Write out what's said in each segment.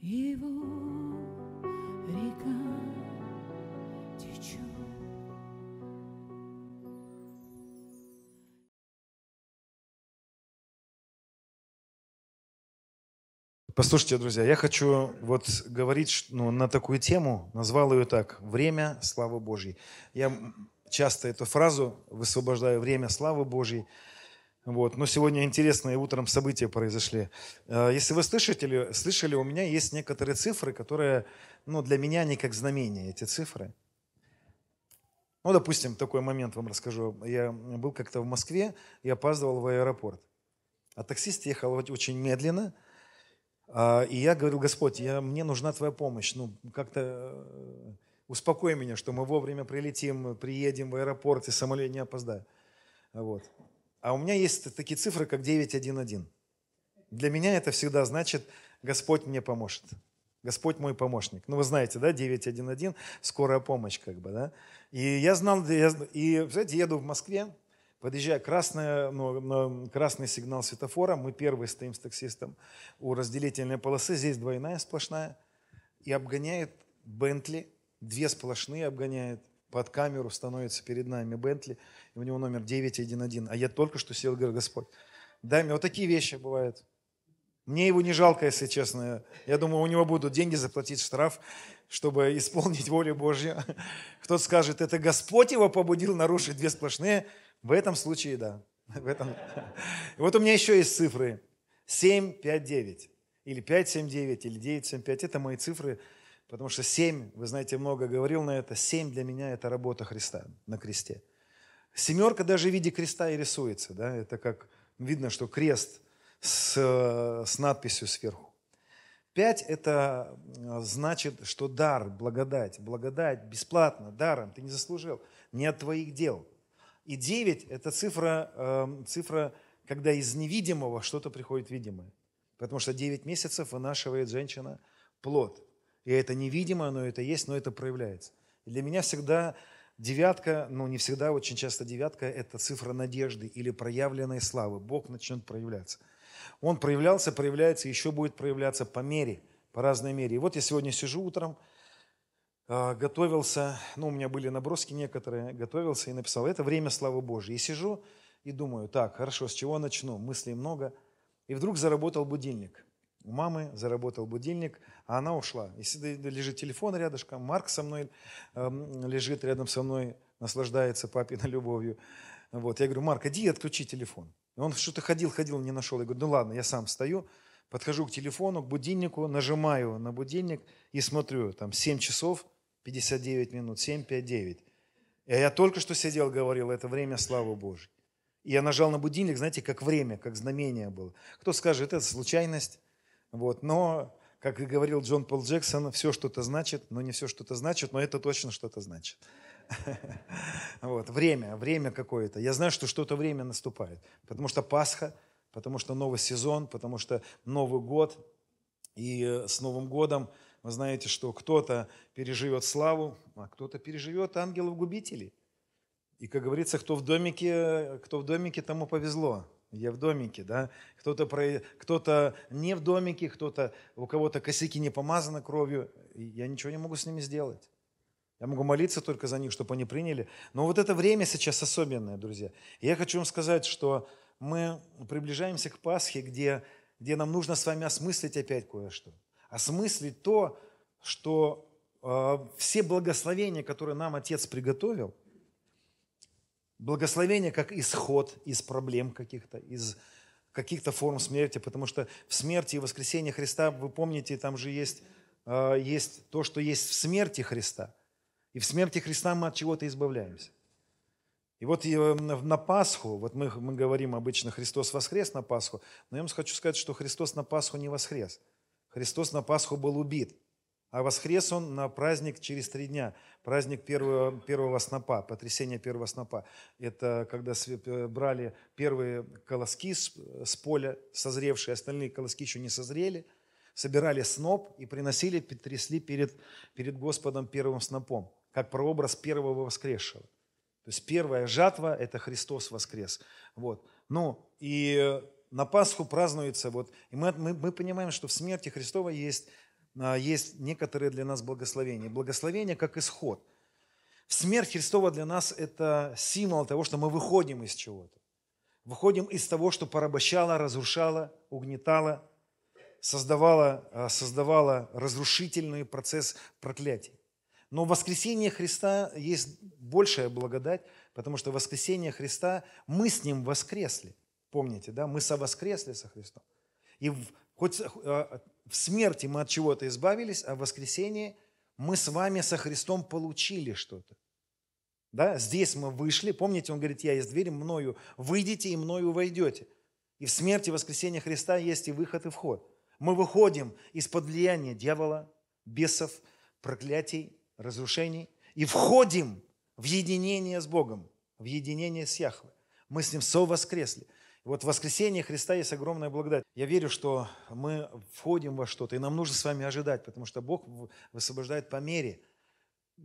Его река течет. Послушайте, друзья, я хочу вот говорить ну, на такую тему, назвал ее так «Время славы Божьей». Я часто эту фразу высвобождаю «Время славы Божьей». Вот. Но сегодня интересные утром события произошли. Э, Если вы слышали, слышали, у меня есть некоторые цифры, которые ну, для меня не как знамения, эти цифры. Ну, допустим, такой момент вам расскажу. Я был как-то в Москве и опаздывал в аэропорт. А таксист ехал очень медленно – а, и я говорил, Господь, я, мне нужна Твоя помощь. Ну, как-то э, успокой меня, что мы вовремя прилетим, приедем в аэропорт и самолет не опоздаю. Вот. А у меня есть такие цифры, как 911. Для меня это всегда значит, Господь мне поможет. Господь мой помощник. Ну, вы знаете, да, 911, скорая помощь, как бы, да. И я знал, я, и, знаете, еду в Москве, Подъезжая, красная, ну, красный сигнал светофора, мы первые стоим с таксистом у разделительной полосы, здесь двойная сплошная, и обгоняет Бентли, две сплошные обгоняет, под камеру становится перед нами Бентли, и у него номер 911, а я только что сел и говорю, Господь, дай мне, вот такие вещи бывают. Мне его не жалко, если честно. Я думаю, у него будут деньги заплатить штраф, чтобы исполнить волю Божью. Кто-то скажет, это Господь его побудил нарушить две сплошные, в этом случае, да. В этом. Вот у меня еще есть цифры. 7, 5, 9. Или 5, 7, 9, или 9, 7, 5. Это мои цифры, потому что 7, вы знаете, много говорил на это, 7 для меня – это работа Христа на кресте. Семерка даже в виде креста и рисуется. Да? Это как видно, что крест с, с надписью сверху. Пять – это значит, что дар, благодать. Благодать бесплатно, даром, ты не заслужил, не от твоих дел – и 9 – это цифра, э, цифра, когда из невидимого что-то приходит видимое. Потому что 9 месяцев вынашивает женщина плод. И это невидимо, но это есть, но это проявляется. И для меня всегда девятка, ну не всегда, очень часто девятка – это цифра надежды или проявленной славы. Бог начнет проявляться. Он проявлялся, проявляется, еще будет проявляться по мере, по разной мере. И вот я сегодня сижу утром – а, готовился, ну, у меня были наброски некоторые, готовился и написал, это время славы Божьей. И сижу и думаю, так, хорошо, с чего начну? Мыслей много. И вдруг заработал будильник. У мамы заработал будильник, а она ушла. И лежит телефон рядышком, Марк со мной э, лежит рядом со мной, наслаждается папиной любовью. Вот. Я говорю, Марк, иди отключи телефон. И он что-то ходил, ходил, не нашел. Я говорю, ну ладно, я сам встаю, подхожу к телефону, к будильнику, нажимаю на будильник и смотрю, там 7 часов – 59 минут, 7, 5, 9. И я только что сидел, говорил, это время славы Божьей. И я нажал на будильник, знаете, как время, как знамение было. Кто скажет, это случайность. Вот. Но, как и говорил Джон Пол Джексон, все что-то значит, но не все что-то значит, но это точно что-то значит. Вот. Время, время какое-то. Я знаю, что что-то время наступает. Потому что Пасха, потому что новый сезон, потому что Новый год. И э, с Новым годом вы знаете, что кто-то переживет славу, а кто-то переживет ангелов-губителей. И, как говорится, кто в домике, кто в домике, тому повезло. Я в домике, да. Кто-то, про, кто-то не в домике, кто-то, у кого-то косяки не помазаны кровью. Я ничего не могу с ними сделать. Я могу молиться только за них, чтобы они приняли. Но вот это время сейчас особенное, друзья. И я хочу вам сказать, что мы приближаемся к Пасхе, где, где нам нужно с вами осмыслить опять кое-что осмыслить то, что э, все благословения, которые нам Отец приготовил, благословения как исход из проблем каких-то, из каких-то форм смерти, потому что в смерти и воскресении Христа, вы помните, там же есть, э, есть то, что есть в смерти Христа. И в смерти Христа мы от чего-то избавляемся. И вот э, на Пасху, вот мы, мы говорим обычно Христос воскрес на Пасху, но я вам хочу сказать, что Христос на Пасху не воскрес – Христос на Пасху был убит, а воскрес Он на праздник через три дня, праздник первого, первого снопа, потрясение первого снопа. Это когда э, брали первые колоски с, с поля, созревшие, остальные колоски еще не созрели, собирали сноп и приносили, трясли перед, перед Господом первым снопом, как прообраз первого воскресшего. То есть первая жатва – это Христос воскрес. Вот. Ну, и на Пасху празднуется, вот, и мы, мы, мы понимаем, что в смерти Христова есть есть некоторые для нас благословения. Благословение как исход. Смерть Христова для нас – это символ того, что мы выходим из чего-то. Выходим из того, что порабощало, разрушало, угнетало, создавало, а, создавало разрушительный процесс проклятий. Но в воскресении Христа есть большая благодать, потому что в воскресении Христа мы с Ним воскресли. Помните, да? Мы совоскресли со Христом. И хоть а, в смерти мы от чего-то избавились, а в воскресении мы с вами со Христом получили что-то. Да? Здесь мы вышли, помните, он говорит, я есть дверь, мною выйдете и мною войдете. И в смерти воскресения Христа есть и выход, и вход. Мы выходим из-под влияния дьявола, бесов, проклятий, разрушений и входим в единение с Богом, в единение с Яхвой. Мы с Ним совоскресли. Вот в воскресении Христа есть огромная благодать. Я верю, что мы входим во что-то, и нам нужно с вами ожидать, потому что Бог высвобождает по мере,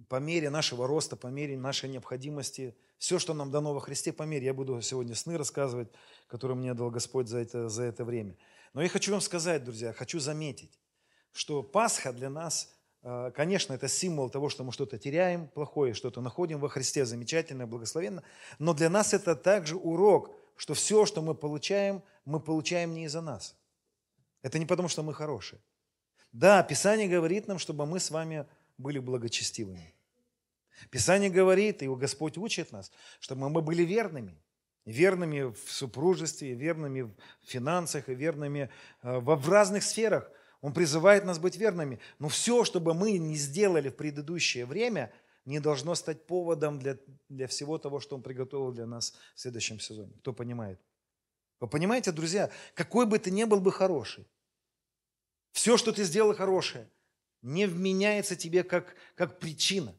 по мере нашего роста, по мере нашей необходимости. Все, что нам дано во Христе, по мере. Я буду сегодня сны рассказывать, которые мне дал Господь за это, за это время. Но я хочу вам сказать, друзья, хочу заметить, что Пасха для нас, э, конечно, это символ того, что мы что-то теряем плохое, что-то находим во Христе замечательное, благословенно, но для нас это также урок – что все, что мы получаем, мы получаем не из-за нас. Это не потому, что мы хорошие. Да, Писание говорит нам, чтобы мы с вами были благочестивыми. Писание говорит, и Господь учит нас, чтобы мы были верными. Верными в супружестве, верными в финансах и верными э, в разных сферах. Он призывает нас быть верными. Но все, что бы мы не сделали в предыдущее время, не должно стать поводом для, для всего того, что Он приготовил для нас в следующем сезоне. Кто понимает? Вы понимаете, друзья, какой бы ты ни был бы хороший, все, что ты сделал хорошее, не вменяется тебе как, как причина.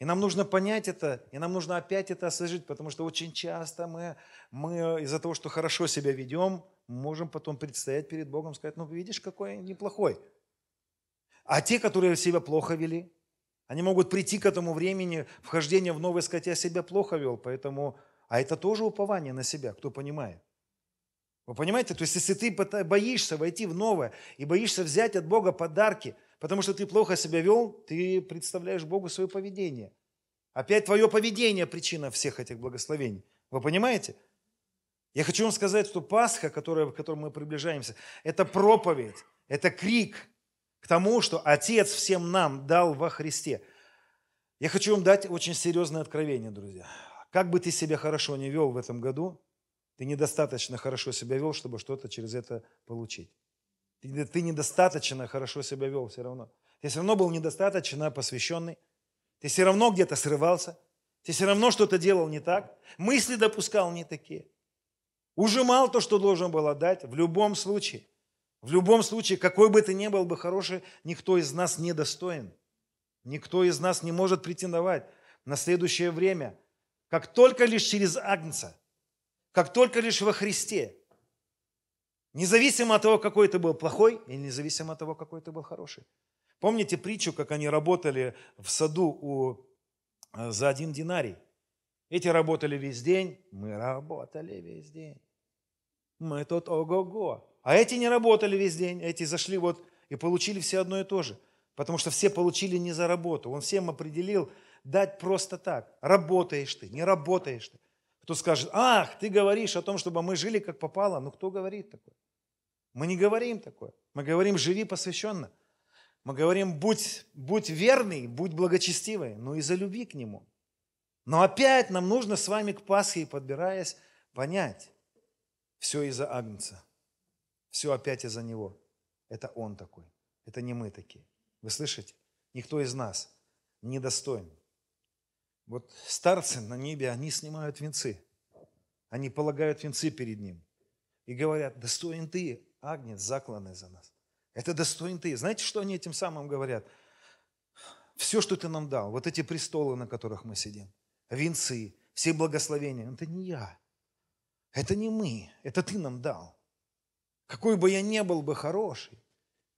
И нам нужно понять это, и нам нужно опять это осознать, потому что очень часто мы, мы из-за того, что хорошо себя ведем, можем потом предстоять перед Богом и сказать, ну видишь, какой неплохой. А те, которые себя плохо вели, они могут прийти к этому времени вхождения в новое сказать, я себя плохо вел, поэтому... А это тоже упование на себя, кто понимает. Вы понимаете? То есть, если ты боишься войти в новое и боишься взять от Бога подарки, потому что ты плохо себя вел, ты представляешь Богу свое поведение. Опять твое поведение причина всех этих благословений. Вы понимаете? Я хочу вам сказать, что Пасха, к которой мы приближаемся, это проповедь, это крик, к тому, что Отец всем нам дал во Христе. Я хочу вам дать очень серьезное откровение, друзья. Как бы ты себя хорошо не вел в этом году, ты недостаточно хорошо себя вел, чтобы что-то через это получить. Ты, недостаточно хорошо себя вел все равно. Ты все равно был недостаточно посвященный. Ты все равно где-то срывался. Ты все равно что-то делал не так. Мысли допускал не такие. Ужимал то, что должен был отдать в любом случае. В любом случае, какой бы ты ни был бы хороший, никто из нас не достоин. Никто из нас не может претендовать на следующее время. Как только лишь через Агнца, как только лишь во Христе. Независимо от того, какой ты был плохой, и независимо от того, какой ты был хороший. Помните притчу, как они работали в саду у, э, за один динарий? Эти работали весь день, мы работали весь день. Мы тут ого-го. А эти не работали весь день, эти зашли вот и получили все одно и то же. Потому что все получили не за работу. Он всем определил дать просто так. Работаешь ты, не работаешь ты. Кто скажет, ах, ты говоришь о том, чтобы мы жили как попало. Ну кто говорит такое? Мы не говорим такое. Мы говорим, живи посвященно. Мы говорим, будь, будь верный, будь благочестивый, но из-за любви к Нему. Но опять нам нужно с вами к Пасхе, подбираясь, понять, все из-за Агнца. Все опять из-за Него. Это Он такой. Это не мы такие. Вы слышите? Никто из нас не достоин. Вот старцы на небе, они снимают венцы. Они полагают венцы перед Ним. И говорят, достоин Ты, Агнец, закланный за нас. Это достоин Ты. Знаете, что они этим самым говорят? Все, что Ты нам дал, вот эти престолы, на которых мы сидим, венцы, все благословения, это не я. Это не мы, это Ты нам дал. Какой бы я ни был бы хороший,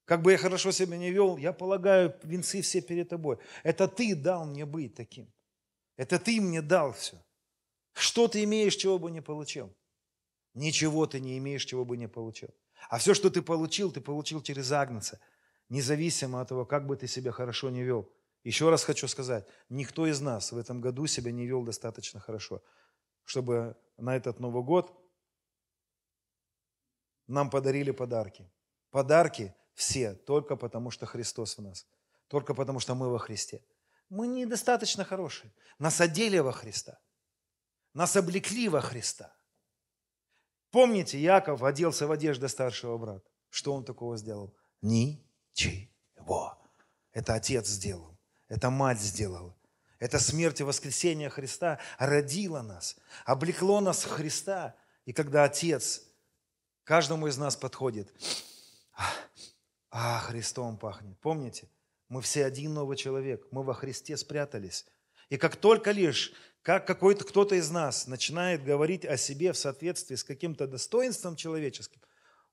как бы я хорошо себя не вел, я полагаю, венцы все перед тобой. Это ты дал мне быть таким. Это ты мне дал все. Что ты имеешь, чего бы не получил? Ничего ты не имеешь, чего бы не получил. А все, что ты получил, ты получил через Агнца. независимо от того, как бы ты себя хорошо не вел. Еще раз хочу сказать, никто из нас в этом году себя не вел достаточно хорошо, чтобы на этот Новый год нам подарили подарки. Подарки все только потому, что Христос в нас. Только потому, что мы во Христе. Мы недостаточно хорошие. Нас одели во Христа. Нас облекли во Христа. Помните, Яков оделся в одежды старшего брата. Что он такого сделал? Ничего. Это отец сделал. Это мать сделала. Это смерть и воскресение Христа родило нас, облекло нас в Христа. И когда Отец каждому из нас подходит, а, Христом пахнет. Помните? Мы все один новый человек. Мы во Христе спрятались. И как только лишь, как какой-то кто-то из нас начинает говорить о себе в соответствии с каким-то достоинством человеческим,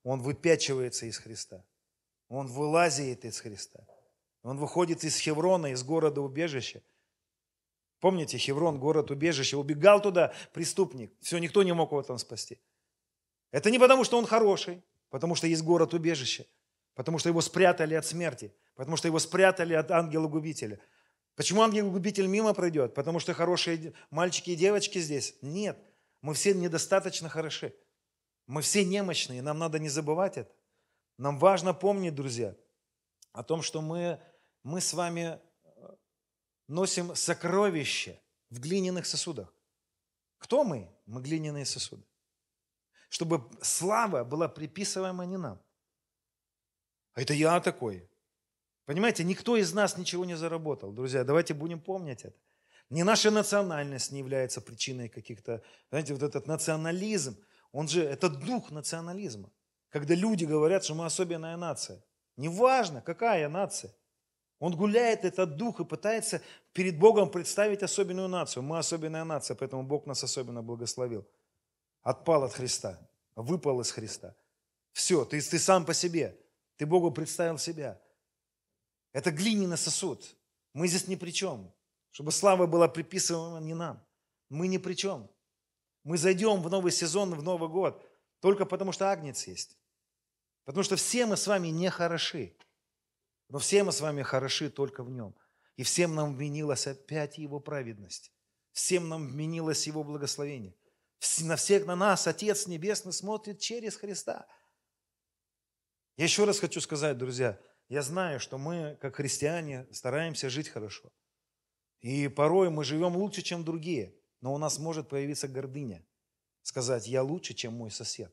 он выпячивается из Христа. Он вылазит из Христа. Он выходит из Хеврона, из города убежища. Помните, Хеврон, город убежища, убегал туда преступник. Все, никто не мог его там спасти. Это не потому, что он хороший, потому что есть город убежища. Потому что его спрятали от смерти. Потому что его спрятали от ангела-губителя. Почему ангел-губитель мимо пройдет? Потому что хорошие мальчики и девочки здесь? Нет. Мы все недостаточно хороши. Мы все немощные, нам надо не забывать это. Нам важно помнить, друзья, о том, что мы, мы с вами э, носим сокровища в глиняных сосудах. Кто мы? Мы глиняные сосуды. Чтобы слава была приписываема не нам, а это я такой. Понимаете, никто из нас ничего не заработал. Друзья, давайте будем помнить это. Не наша национальность не является причиной каких-то, знаете, вот этот национализм, он же, это дух национализма. Когда люди говорят, что мы особенная нация. Неважно, какая нация. Он гуляет, этот дух, и пытается перед Богом представить особенную нацию. Мы особенная нация, поэтому Бог нас особенно благословил. Отпал от Христа, выпал из Христа. Все, ты, ты сам по себе. Ты Богу представил себя. Это глиняный сосуд. Мы здесь ни при чем. Чтобы слава была приписываема не нам. Мы ни при чем. Мы зайдем в новый сезон, в Новый год, только потому что Агнец есть. Потому что все мы с вами не хороши. Но все мы с вами хороши только в нем. И всем нам вменилась опять Его праведность. Всем нам вменилось Его благословение. На всех на нас Отец Небесный смотрит через Христа – я еще раз хочу сказать, друзья, я знаю, что мы, как христиане, стараемся жить хорошо. И порой мы живем лучше, чем другие, но у нас может появиться гордыня. Сказать, я лучше, чем мой сосед.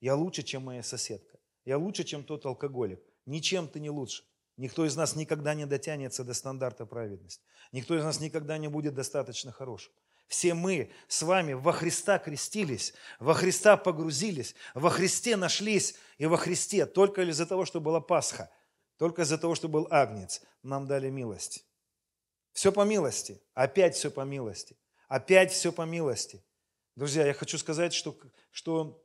Я лучше, чем моя соседка. Я лучше, чем тот алкоголик. Ничем ты не лучше. Никто из нас никогда не дотянется до стандарта праведности. Никто из нас никогда не будет достаточно хорошим. Все мы с вами во Христа крестились, во Христа погрузились, во Христе нашлись, и во Христе только из-за того, что была Пасха, только из-за того, что был Агнец, нам дали милость. Все по милости, опять все по милости, опять все по милости. Друзья, я хочу сказать, что, что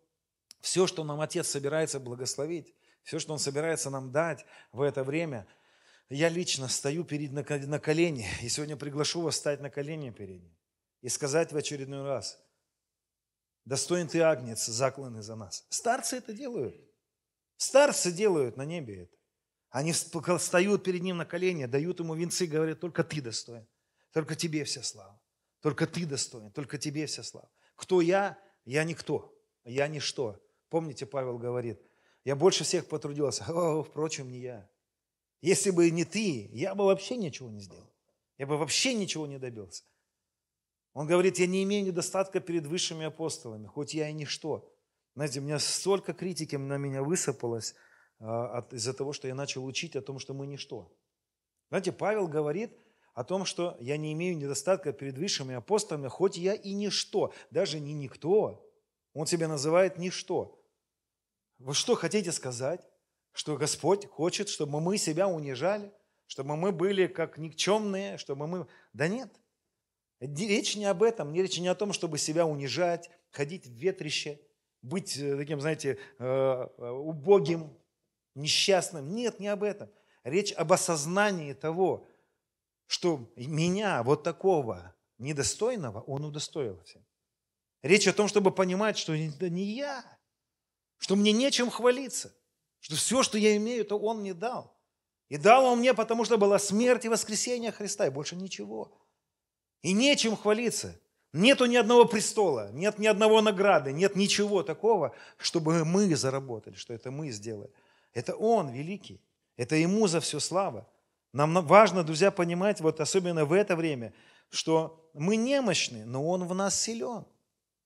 все, что нам Отец собирается благословить, все, что Он собирается нам дать в это время, я лично стою перед на колени, и сегодня приглашу вас стать на колени перед Ним и сказать в очередной раз, достоин ты агнец, закланный за нас. Старцы это делают. Старцы делают на небе это. Они встают перед ним на колени, дают ему венцы, говорят, только ты достоин, только тебе вся слава, только ты достоин, только тебе вся слава. Кто я? Я никто, я ничто. Помните, Павел говорит, я больше всех потрудился, о, впрочем, не я. Если бы не ты, я бы вообще ничего не сделал. Я бы вообще ничего не добился. Он говорит, я не имею недостатка перед высшими апостолами, хоть я и ничто. Знаете, у меня столько критики на меня высыпалось а, из-за того, что я начал учить о том, что мы ничто. Знаете, Павел говорит о том, что я не имею недостатка перед высшими апостолами, хоть я и ничто, даже не никто. Он себя называет ничто. Вы что хотите сказать? Что Господь хочет, чтобы мы себя унижали, чтобы мы были как никчемные, чтобы мы... Да нет – Речь не об этом, не речь не о том, чтобы себя унижать, ходить в ветрище, быть э, таким, знаете, э, э, убогим, несчастным. Нет, не об этом. Речь об осознании того, что меня, вот такого недостойного, он удостоился. Речь о том, чтобы понимать, что это не я, что мне нечем хвалиться, что все, что я имею, это он мне дал. И дал Он мне, потому что была смерть и воскресение Христа, и больше ничего. И нечем хвалиться. Нету ни одного престола, нет ни одного награды, нет ничего такого, чтобы мы заработали, что это мы сделали. Это Он великий, это Ему за все слава. Нам важно, друзья, понимать, вот особенно в это время, что мы немощны, но Он в нас силен.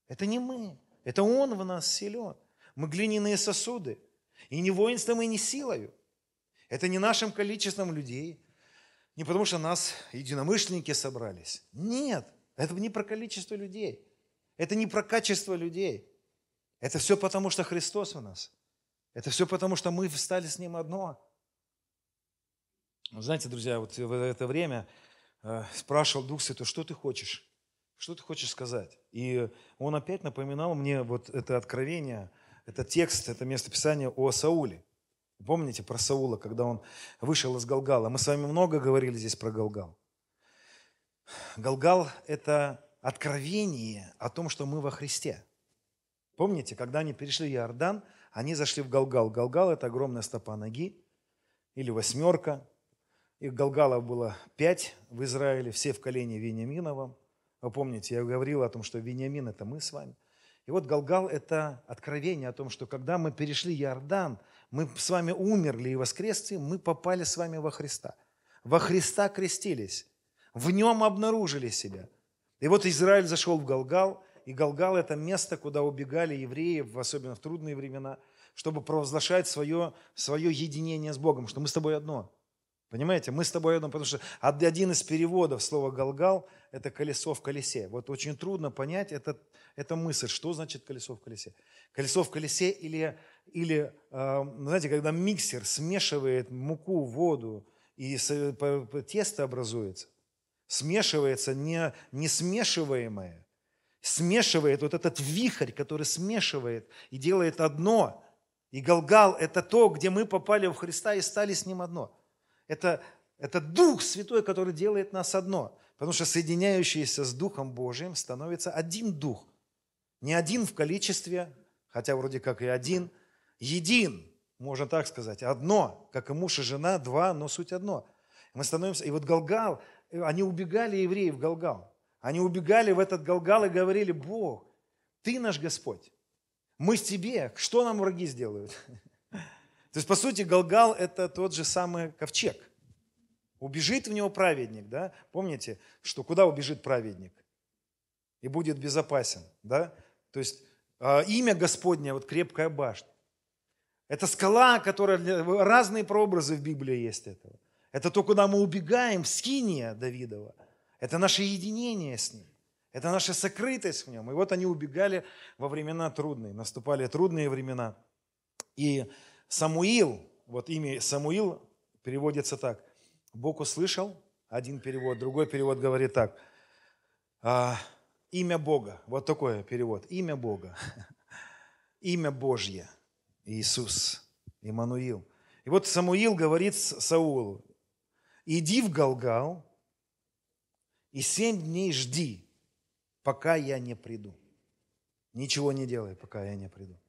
Это не мы, это Он в нас силен. Мы глиняные сосуды. И не воинством, и не силою. Это не нашим количеством людей. Не потому, что нас единомышленники собрались. Нет, это не про количество людей. Это не про качество людей. Это все потому, что Христос у нас. Это все потому, что мы встали с Ним одно. Знаете, друзья, вот в это время э, спрашивал Дух Святой, что ты хочешь? Что ты хочешь сказать? И он опять напоминал мне вот это откровение, это текст, это местописание о Сауле. Помните про Саула, когда он вышел из Галгала? Мы с вами много говорили здесь про Галгал. Галгал – это откровение о том, что мы во Христе. Помните, когда они перешли Иордан, они зашли в Галгал. Галгал – это огромная стопа ноги или восьмерка. И Галгалов было пять в Израиле, все в колене Вениаминовом. Вы помните, я говорил о том, что Вениамин – это мы с вами. И вот Галгал – это откровение о том, что когда мы перешли Иордан, мы с вами умерли и воскресли, мы попали с вами во Христа. Во Христа крестились, в нем обнаружили себя. И вот Израиль зашел в Галгал, и Галгал – это место, куда убегали евреи, особенно в трудные времена, чтобы провозглашать свое, свое единение с Богом, что мы с тобой одно. Понимаете, мы с тобой одно, потому что один из переводов слова «галгал» – это колесо в колесе. Вот очень трудно понять этот, эту мысль, что значит колесо в колесе. Колесо в колесе или, или э, знаете, когда миксер смешивает муку, воду, и тесто образуется, смешивается не, не смешиваемое, смешивает вот этот вихрь, который смешивает и делает одно. И Галгал – это то, где мы попали в Христа и стали с Ним одно – это, это Дух Святой, который делает нас одно. Потому что соединяющийся с Духом Божиим становится один Дух. Не один в количестве, хотя вроде как и один, един, можно так сказать, одно, как и муж и жена, два, но суть одно. Мы становимся, и вот Галгал, они убегали евреи в Галгал. Они убегали в этот Галгал и говорили, Бог, Ты наш Господь, мы в Тебе, что нам враги сделают? То есть, по сути, Галгал – это тот же самый ковчег. Убежит в него праведник, да? Помните, что куда убежит праведник? И будет безопасен, да? То есть, а, имя Господне, вот крепкая башня. Это скала, которая, разные прообразы в Библии есть этого. Это то, куда мы убегаем, в скиния Давидова. Это наше единение с ним. Это наша сокрытость в нем. И вот они убегали во времена трудные, наступали трудные времена. И Самуил, вот имя Самуил переводится так. Бог услышал, один перевод, другой перевод говорит так. А, имя Бога, вот такой перевод. Имя Бога, имя Божье, Иисус, Иммануил. И вот Самуил говорит Саулу, иди в Галгал и семь дней жди, пока я не приду. Ничего не делай, пока я не приду.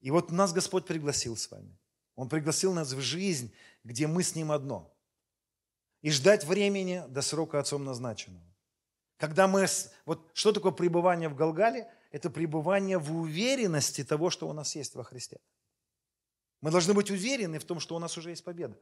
И вот нас Господь пригласил с вами. Он пригласил нас в жизнь, где мы с Ним одно. И ждать времени до срока Отцом назначенного. Когда мы... Вот что такое пребывание в Галгале? Это пребывание в уверенности того, что у нас есть во Христе. Мы должны быть уверены в том, что у нас уже есть победа.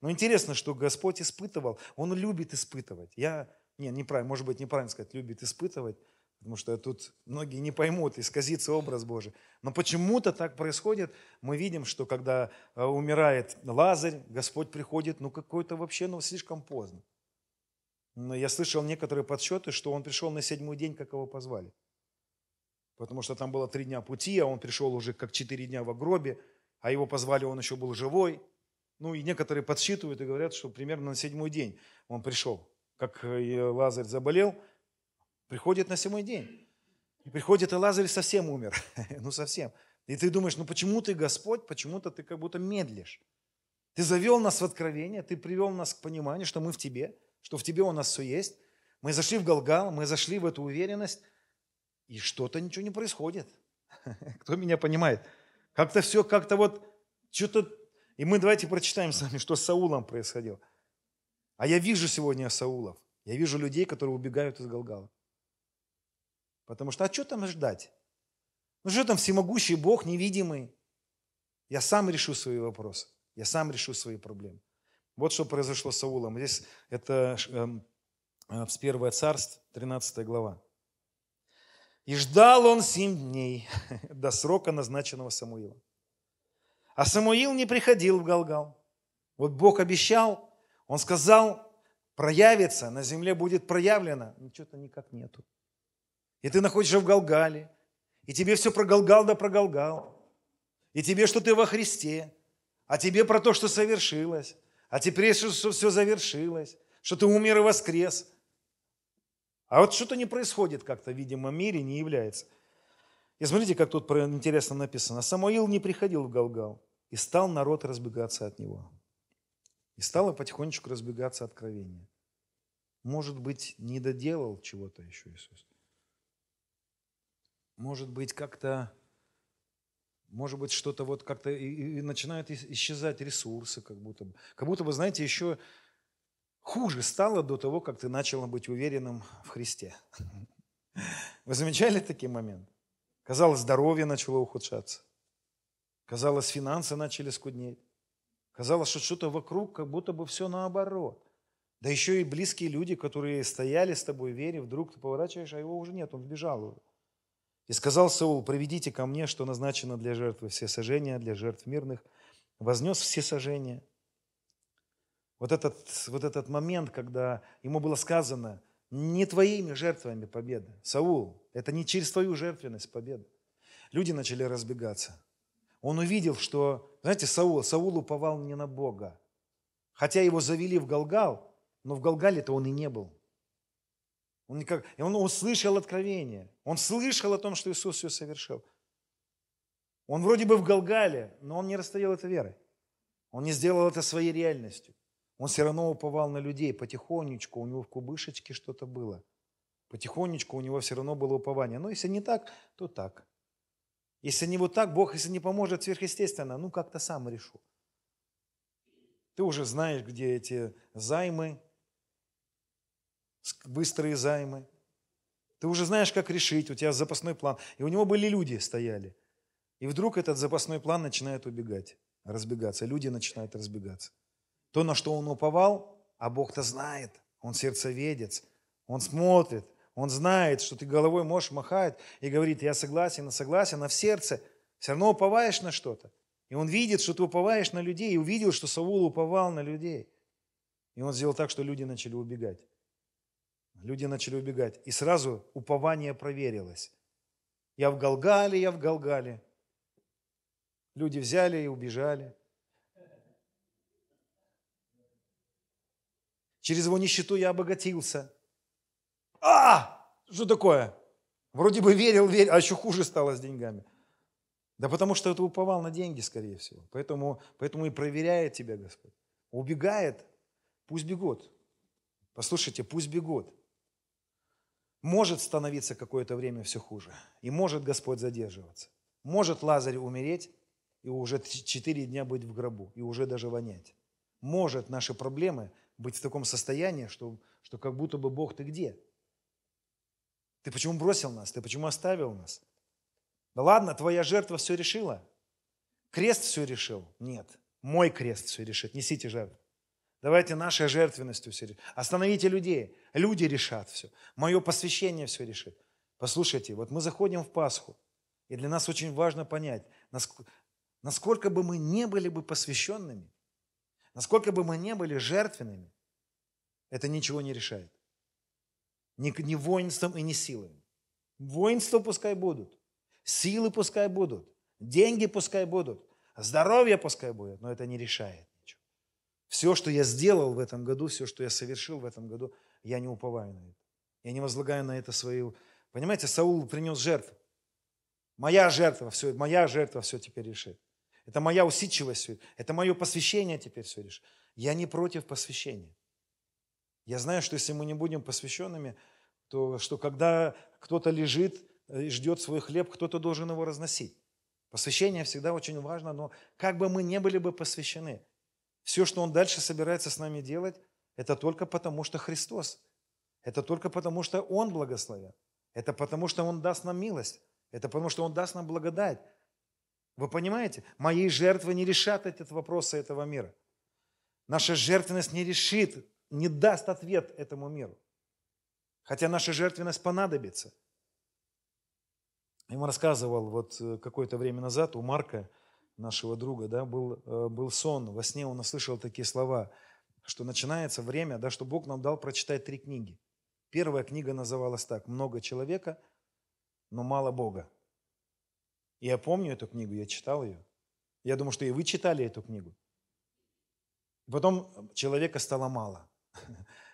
Но интересно, что Господь испытывал. Он любит испытывать. Я, не, неправильно, может быть, неправильно сказать, любит испытывать. Потому что тут многие не поймут, исказится образ Божий. Но почему-то так происходит. Мы видим, что когда э, умирает Лазарь, Господь приходит, ну какой-то вообще, ну слишком поздно. Но я слышал некоторые подсчеты, что он пришел на седьмой день, как его позвали. Потому что там было три дня пути, а он пришел уже как четыре дня в гробе, а его позвали, он еще был живой. Ну и некоторые подсчитывают и говорят, что примерно на седьмой день он пришел. Как э, Лазарь заболел, Приходит на седьмой день. И приходит, и Лазарь совсем умер. ну, совсем. И ты думаешь, ну почему ты, Господь, почему-то ты как будто медлишь. Ты завел нас в откровение, ты привел нас к пониманию, что мы в тебе, что в тебе у нас все есть. Мы зашли в Галгал, мы зашли в эту уверенность, и что-то ничего не происходит. Кто меня понимает? Как-то все, как-то вот, что-то И мы давайте прочитаем с вами, что с Саулом происходило. А я вижу сегодня Саулов. Я вижу людей, которые убегают из Галгала. Потому что, а что там ждать? Ну что там всемогущий Бог, невидимый? Я сам решу свои вопросы. Я сам решу свои проблемы. Вот что произошло с Саулом. Здесь это эм, э, с 1 царств, 13 глава. «И ждал он семь дней до срока, назначенного Самуилом. А Самуил не приходил в Галгал. Вот Бог обещал, Он сказал, проявится, на земле будет проявлено. Но что-то никак нету. И ты находишься в Галгале, и тебе все прогалгал да прогалгал. И тебе, что ты во Христе, а тебе про то, что совершилось, а теперь, что все завершилось, что ты умер и воскрес. А вот что-то не происходит как-то, видимо, в мире, не является. И смотрите, как тут интересно написано. Самуил не приходил в Галгал. И стал народ разбегаться от него. И стало потихонечку разбегаться откровение. Может быть, не доделал чего-то еще Иисус. Может быть, как-то, может быть, что-то вот как-то и, и начинают исчезать ресурсы, как будто бы. Как будто бы, знаете, еще хуже стало до того, как ты начал быть уверенным в Христе. Вы замечали такие моменты? Казалось, здоровье начало ухудшаться. Казалось, финансы начали скуднеть. Казалось, что что-то вокруг, как будто бы все наоборот. Да еще и близкие люди, которые стояли с тобой в вере, вдруг ты поворачиваешь, а его уже нет, он сбежал уже. И сказал Саул, приведите ко мне, что назначено для жертвы все сожжения, для жертв мирных. Вознес все сожжения. Вот этот, вот этот момент, когда ему было сказано, не твоими жертвами победа. Саул, это не через твою жертвенность победа. Люди начали разбегаться. Он увидел, что, знаете, Саул, Саул уповал не на Бога. Хотя его завели в Галгал, но в Галгале-то он и не был. Он, никак, и он услышал откровение. Он слышал о том, что Иисус все совершил. Он вроде бы в Галгале, но он не расстоял это верой. Он не сделал это своей реальностью. Он все равно уповал на людей. Потихонечку у него в кубышечке что-то было. Потихонечку у него все равно было упование. Но если не так, то так. Если не вот так, Бог, если не поможет сверхъестественно, ну как-то сам решу. Ты уже знаешь, где эти займы, быстрые займы. Ты уже знаешь, как решить, у тебя запасной план. И у него были люди стояли. И вдруг этот запасной план начинает убегать, разбегаться. Люди начинают разбегаться. То, на что он уповал, а Бог-то знает. Он сердцеведец. Он смотрит, он знает, что ты головой можешь махать и говорит, я согласен, я согласен, а в сердце все равно уповаешь на что-то. И он видит, что ты уповаешь на людей, и увидел, что Саул уповал на людей. И он сделал так, что люди начали убегать. Люди начали убегать. И сразу упование проверилось. Я в Галгале, я в Галгале. Люди взяли и убежали. Через его нищету я обогатился. А, что такое? Вроде бы верил, верил, а еще хуже стало с деньгами. Да потому что это уповал на деньги, скорее всего. Поэтому, поэтому и проверяет тебя Господь. Убегает, пусть бегут. Послушайте, пусть бегут. Может становиться какое-то время все хуже. И может Господь задерживаться. Может Лазарь умереть и уже четыре дня быть в гробу, и уже даже вонять. Может наши проблемы быть в таком состоянии, что, что как будто бы Бог ты где? Ты почему бросил нас? Ты почему оставил нас? Да ладно, твоя жертва все решила. Крест все решил? Нет. Мой крест все решит. Несите жертву. Давайте нашей жертвенностью все решим. Остановите людей. Люди решат все. Мое посвящение все решит. Послушайте, вот мы заходим в Пасху, и для нас очень важно понять, насколько бы мы не были бы посвященными, насколько бы мы не были жертвенными, это ничего не решает. Ни, ни воинством и ни силами. Воинства пускай будут, силы пускай будут, деньги пускай будут, здоровье пускай будет, но это не решает ничего. Все, что я сделал в этом году, все, что я совершил в этом году, я не уповаю на это. Я не возлагаю на это свою... Понимаете, Саул принес жертву. Моя жертва, все, моя жертва все теперь решит. Это моя усидчивость, это мое посвящение теперь все. Я не против посвящения. Я знаю, что если мы не будем посвященными, то что когда кто-то лежит и ждет свой хлеб, кто-то должен его разносить. Посвящение всегда очень важно, но как бы мы не были бы посвящены, все, что Он дальше собирается с нами делать, это только потому, что Христос. Это только потому, что Он благословен. Это потому, что Он даст нам милость. Это потому, что Он даст нам благодать. Вы понимаете? Мои жертвы не решат этот вопрос этого мира. Наша жертвенность не решит, не даст ответ этому миру. Хотя наша жертвенность понадобится. Я ему рассказывал вот э, какое-то время назад у Марка, нашего друга, да, был, э, был сон. Во сне он услышал такие слова, что начинается время, да, что Бог нам дал прочитать три книги. Первая книга называлась так «Много человека, но мало Бога». Я помню эту книгу, я читал ее. Я думаю, что и вы читали эту книгу. Потом человека стало мало.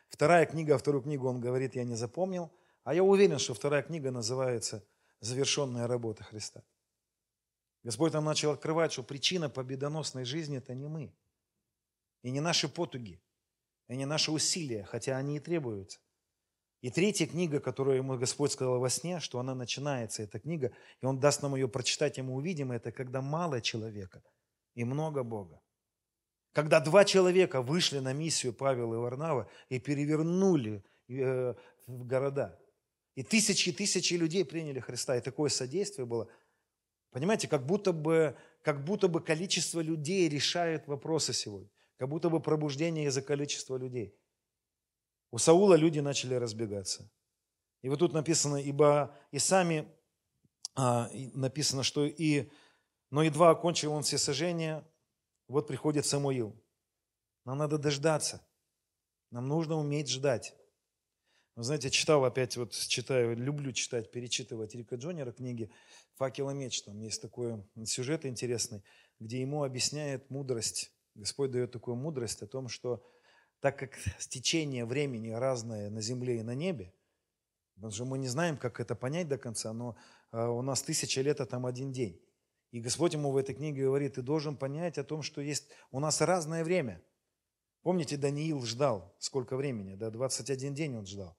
Вторая книга, вторую книгу он говорит, я не запомнил. А я уверен, что вторая книга называется «Завершенная работа Христа». Господь нам начал открывать, что причина победоносной жизни – это не мы. И не наши потуги, и не наши усилия, хотя они и требуются. И третья книга, которую ему Господь сказал во сне, что она начинается, эта книга, и Он даст нам ее прочитать, и мы увидим это, когда мало человека и много Бога. Когда два человека вышли на миссию Павела и Варнава и перевернули э, города. И тысячи и тысячи людей приняли Христа. И такое содействие было. Понимаете, как будто бы, как будто бы количество людей решает вопросы сегодня. Как будто бы пробуждение из-за количества людей. У Саула люди начали разбегаться. И вот тут написано, ибо и сами а, написано, что и, но едва окончил он все сожжения, вот приходит Самуил. Нам надо дождаться. Нам нужно уметь ждать. Вы знаете, читал опять, вот читаю, люблю читать, перечитывать Рика Джонера книги «Факел и меч». Там есть такой сюжет интересный, где ему объясняет мудрость. Господь дает такую мудрость о том, что так как течение времени разное на земле и на небе, потому что мы не знаем, как это понять до конца, но а, у нас тысяча лет, а там один день. И Господь ему в этой книге говорит, ты должен понять о том, что есть у нас разное время. Помните, Даниил ждал сколько времени? Да, 21 день он ждал.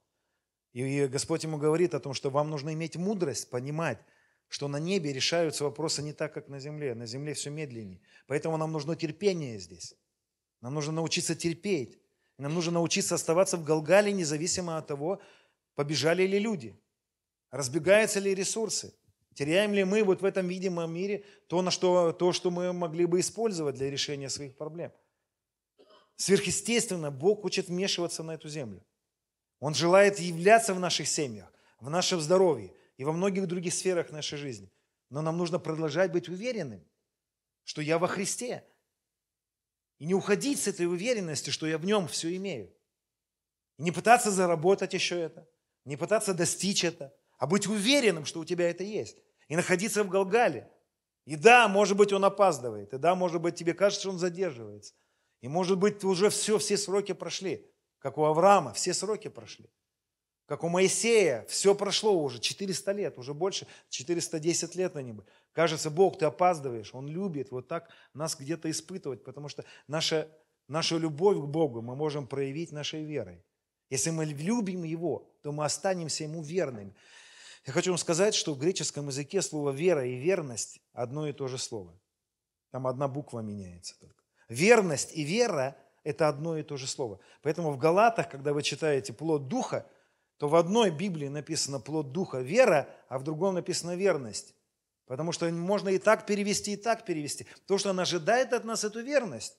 И Господь ему говорит о том, что вам нужно иметь мудрость, понимать, что на небе решаются вопросы не так, как на земле. На земле все медленнее. Поэтому нам нужно терпение здесь. Нам нужно научиться терпеть. Нам нужно научиться оставаться в Галгале, независимо от того, побежали ли люди, разбегаются ли ресурсы, теряем ли мы вот в этом видимом мире то, на что, то, что мы могли бы использовать для решения своих проблем. Сверхъестественно, Бог хочет вмешиваться на эту землю. Он желает являться в наших семьях, в нашем здоровье и во многих других сферах нашей жизни. Но нам нужно продолжать быть уверенным, что я во Христе – и не уходить с этой уверенности, что я в нем все имею. И не пытаться заработать еще это, не пытаться достичь это, а быть уверенным, что у тебя это есть. И находиться в Галгале. И да, может быть, он опаздывает. И да, может быть, тебе кажется, что он задерживается. И может быть, уже все, все сроки прошли. Как у Авраама, все сроки прошли. Как у Моисея, все прошло уже, 400 лет, уже больше, 410 лет на небе. Кажется, Бог, ты опаздываешь, Он любит вот так нас где-то испытывать, потому что наша, наша любовь к Богу мы можем проявить нашей верой. Если мы любим Его, то мы останемся Ему верными. Я хочу вам сказать, что в греческом языке слово «вера» и «верность» одно и то же слово. Там одна буква меняется только. Верность и вера – это одно и то же слово. Поэтому в Галатах, когда вы читаете плод Духа, то в одной Библии написано плод Духа – вера, а в другом написано верность. Потому что можно и так перевести, и так перевести. То, что он ожидает от нас, эту верность.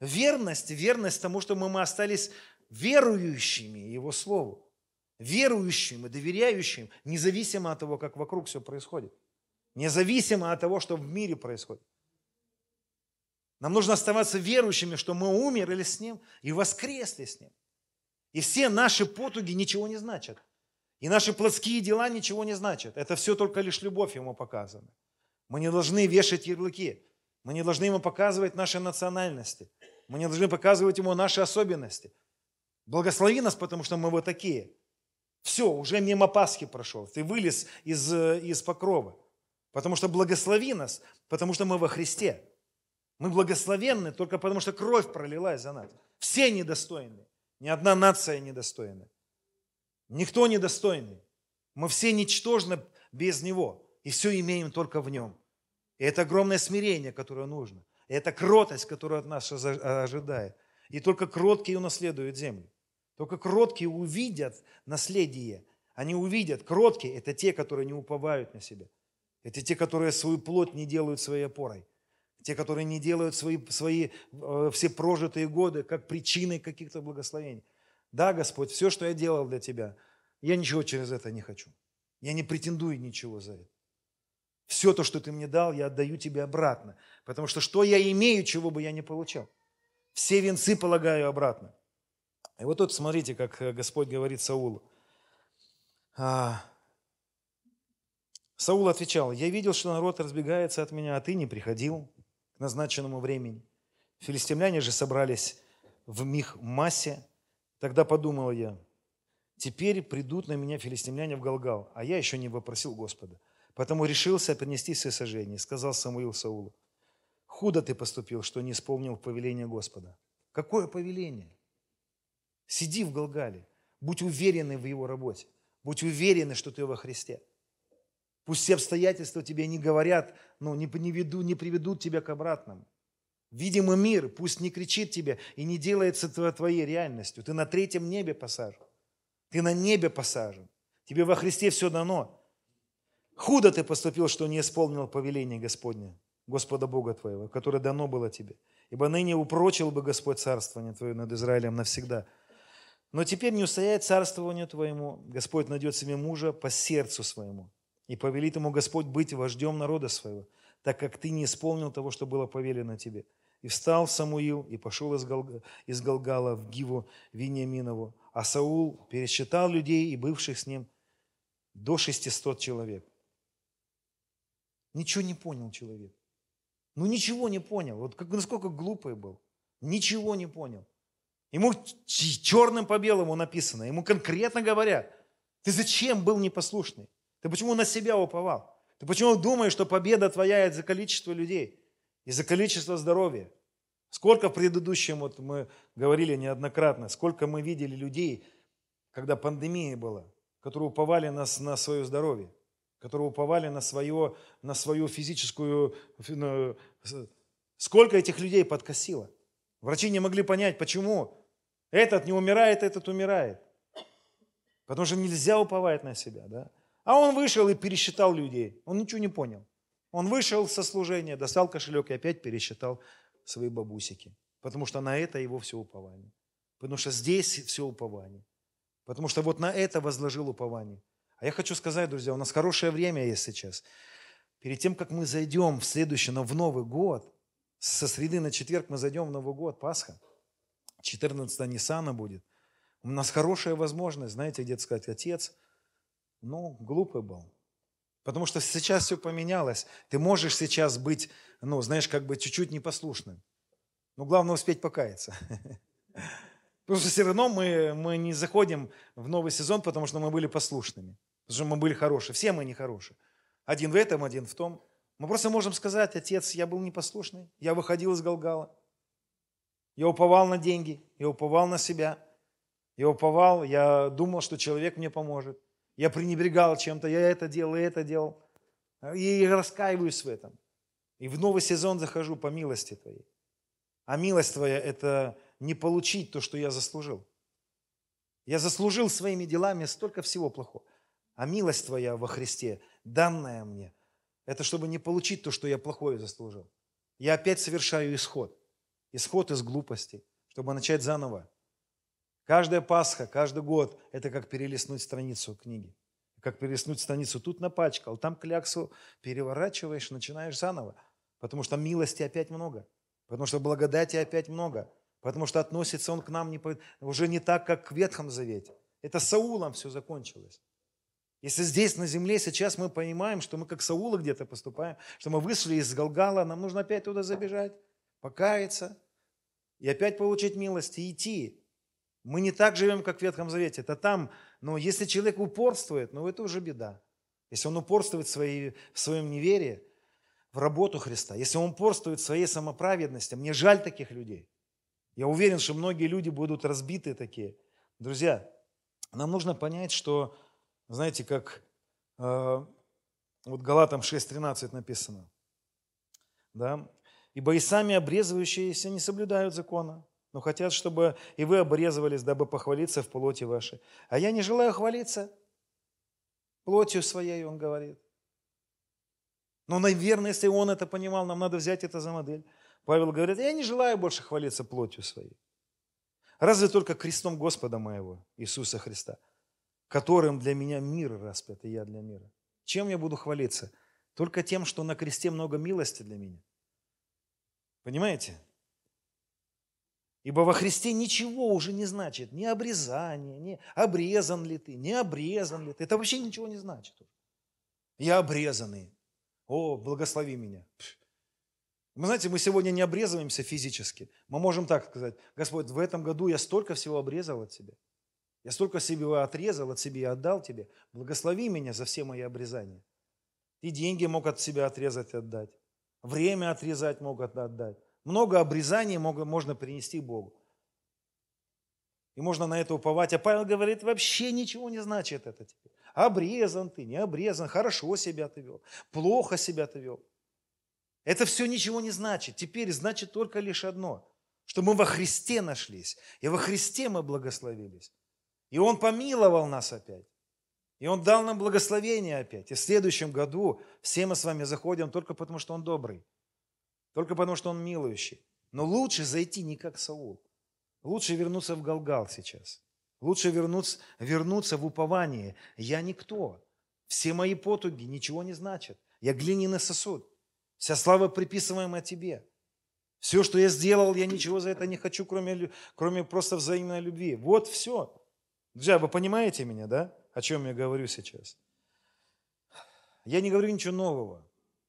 Верность, верность тому, что мы, мы остались верующими Его Слову. Верующим и доверяющим, независимо от того, как вокруг все происходит. Независимо от того, что в мире происходит. Нам нужно оставаться верующими, что мы умерли с Ним и воскресли с Ним. И все наши потуги ничего не значат. И наши плотские дела ничего не значат. Это все только лишь любовь ему показана. Мы не должны вешать ярлыки. Мы не должны ему показывать наши национальности. Мы не должны показывать ему наши особенности. Благослови нас, потому что мы вот такие. Все, уже мимо Пасхи прошел. Ты вылез из, из покрова. Потому что благослови нас, потому что мы во Христе. Мы благословенны только потому, что кровь пролилась за нас. Все недостойны. Ни одна нация недостойна. Никто недостойный. Мы все ничтожны без Него. И все имеем только в Нем. И это огромное смирение, которое нужно. И это кротость, которую от нас ожидает. И только кроткие унаследуют землю. Только кроткие увидят наследие. Они увидят, кроткие – это те, которые не уповают на себя. Это те, которые свою плоть не делают своей опорой. Те, которые не делают свои, свои э, все прожитые годы как причиной каких-то благословений. Да, Господь, все, что я делал для Тебя, я ничего через это не хочу. Я не претендую ничего за это. Все то, что Ты мне дал, я отдаю Тебе обратно. Потому что что я имею, чего бы я не получал? Все венцы полагаю обратно. И вот тут смотрите, как э, Господь говорит Саулу. А, Саул отвечал, я видел, что народ разбегается от меня, а ты не приходил к назначенному времени. Филистимляне же собрались в мих массе. Тогда подумал я, теперь придут на меня филистимляне в Галгал, а я еще не вопросил Господа. Потому решился принести все сожжение. Сказал Самуил Саулу, худо ты поступил, что не исполнил повеление Господа. Какое повеление? Сиди в Галгале, будь уверенный в его работе, будь уверенный, что ты во Христе. Пусть все обстоятельства тебе не говорят, ну, не, не, веду, не приведут тебя к обратному. Видимый мир пусть не кричит тебе и не делается твоей реальностью. Ты на третьем небе посажен. Ты на небе посажен. Тебе во Христе все дано. Худо ты поступил, что не исполнил повеление Господне, Господа Бога твоего, которое дано было тебе. Ибо ныне упрочил бы Господь царствование твое над Израилем навсегда. Но теперь не устоять царствованию твоему, Господь найдет себе мужа по сердцу своему, и повелит ему Господь быть вождем народа своего, так как ты не исполнил того, что было повелено тебе. И встал Самуил и пошел из, Галга, из Галгала в Гиву Вениаминову. А Саул пересчитал людей и бывших с ним до 600 человек. Ничего не понял человек. Ну ничего не понял. Вот как, насколько глупый был. Ничего не понял. Ему черным по белому написано. Ему конкретно говорят, ты зачем был непослушный? Ты почему на себя уповал? Ты почему думаешь, что победа твоя из-за количества людей, из-за количества здоровья? Сколько в предыдущем, вот мы говорили неоднократно, сколько мы видели людей, когда пандемия была, которые уповали на, на свое здоровье, которые уповали на, свое, на свою физическую... На, сколько этих людей подкосило? Врачи не могли понять, почему этот не умирает, этот умирает. Потому что нельзя уповать на себя, да? А он вышел и пересчитал людей. Он ничего не понял. Он вышел со служения, достал кошелек и опять пересчитал свои бабусики. Потому что на это его все упование. Потому что здесь все упование. Потому что вот на это возложил упование. А я хочу сказать, друзья, у нас хорошее время есть сейчас. Перед тем, как мы зайдем в следующий, но в Новый год, со среды на четверг мы зайдем в Новый год, Пасха, 14 Ниссана будет. У нас хорошая возможность, знаете, где-то сказать, отец – ну, глупый был. Потому что сейчас все поменялось. Ты можешь сейчас быть, ну, знаешь, как бы чуть-чуть непослушным. Но главное успеть покаяться. Потому что все равно мы, мы не заходим в новый сезон, потому что мы были послушными. Потому что мы были хорошие. Все мы не хорошие. Один в этом, один в том. Мы просто можем сказать, отец, я был непослушный. Я выходил из Галгала. Я уповал на деньги. Я уповал на себя. Я уповал, я думал, что человек мне поможет. Я пренебрегал чем-то, я это делал, и это делал. И раскаиваюсь в этом. И в новый сезон захожу по милости Твоей. А милость Твоя – это не получить то, что я заслужил. Я заслужил своими делами столько всего плохого. А милость Твоя во Христе, данная мне, это чтобы не получить то, что я плохое заслужил. Я опять совершаю исход. Исход из глупости, чтобы начать заново. Каждая Пасха, каждый год – это как перелистнуть страницу книги. Как перелистнуть страницу. Тут напачкал, там кляксу переворачиваешь, начинаешь заново. Потому что милости опять много. Потому что благодати опять много. Потому что относится он к нам не, уже не так, как к Ветхом Завете. Это Саулом все закончилось. Если здесь, на земле, сейчас мы понимаем, что мы как Саула где-то поступаем, что мы вышли из Галгала, нам нужно опять туда забежать, покаяться и опять получить милость и идти. Мы не так живем, как в Ветхом Завете. Это там, но если человек упорствует, ну это уже беда. Если он упорствует в, своей, в своем неверии, в работу Христа, если он упорствует в своей самоправедности, мне жаль таких людей. Я уверен, что многие люди будут разбиты такие. Друзья, нам нужно понять, что, знаете, как э, вот Галатам 6.13 написано, Да? Ибо и сами обрезывающиеся не соблюдают закона, но хотят, чтобы и вы обрезывались, дабы похвалиться в плоти вашей. А я не желаю хвалиться плотью своей, он говорит. Но, наверное, если он это понимал, нам надо взять это за модель. Павел говорит, я не желаю больше хвалиться плотью своей. Разве только крестом Господа моего, Иисуса Христа, которым для меня мир распят, и я для мира. Чем я буду хвалиться? Только тем, что на кресте много милости для меня. Понимаете? Ибо во Христе ничего уже не значит. Ни обрезание, ни обрезан ли ты, не обрезан ли ты. Это вообще ничего не значит. Я обрезанный. О, благослови меня. Мы знаете, мы сегодня не обрезываемся физически. Мы можем так сказать, Господь, в этом году я столько всего обрезал от Тебя. Я столько себе отрезал от себя и отдал Тебе. Благослови меня за все мои обрезания. Ты деньги мог от себя отрезать и отдать. Время отрезать мог отдать. Много обрезаний можно принести Богу. И можно на это уповать. А Павел говорит, вообще ничего не значит это тебе. Обрезан ты, не обрезан, хорошо себя ты вел, плохо себя ты вел. Это все ничего не значит. Теперь значит только лишь одно, что мы во Христе нашлись, и во Христе мы благословились. И Он помиловал нас опять. И Он дал нам благословение опять. И в следующем году все мы с вами заходим только потому, что Он добрый. Только потому, что Он милующий. Но лучше зайти не как Саул. Лучше вернуться в Галгал сейчас. Лучше вернуться, вернуться в упование. Я никто. Все мои потуги ничего не значат. Я глиняный сосуд. Вся слава приписываемая тебе. Все, что я сделал, я ничего за это не хочу, кроме, кроме просто взаимной любви. Вот все. Друзья, вы понимаете меня, да? О чем я говорю сейчас? Я не говорю ничего нового.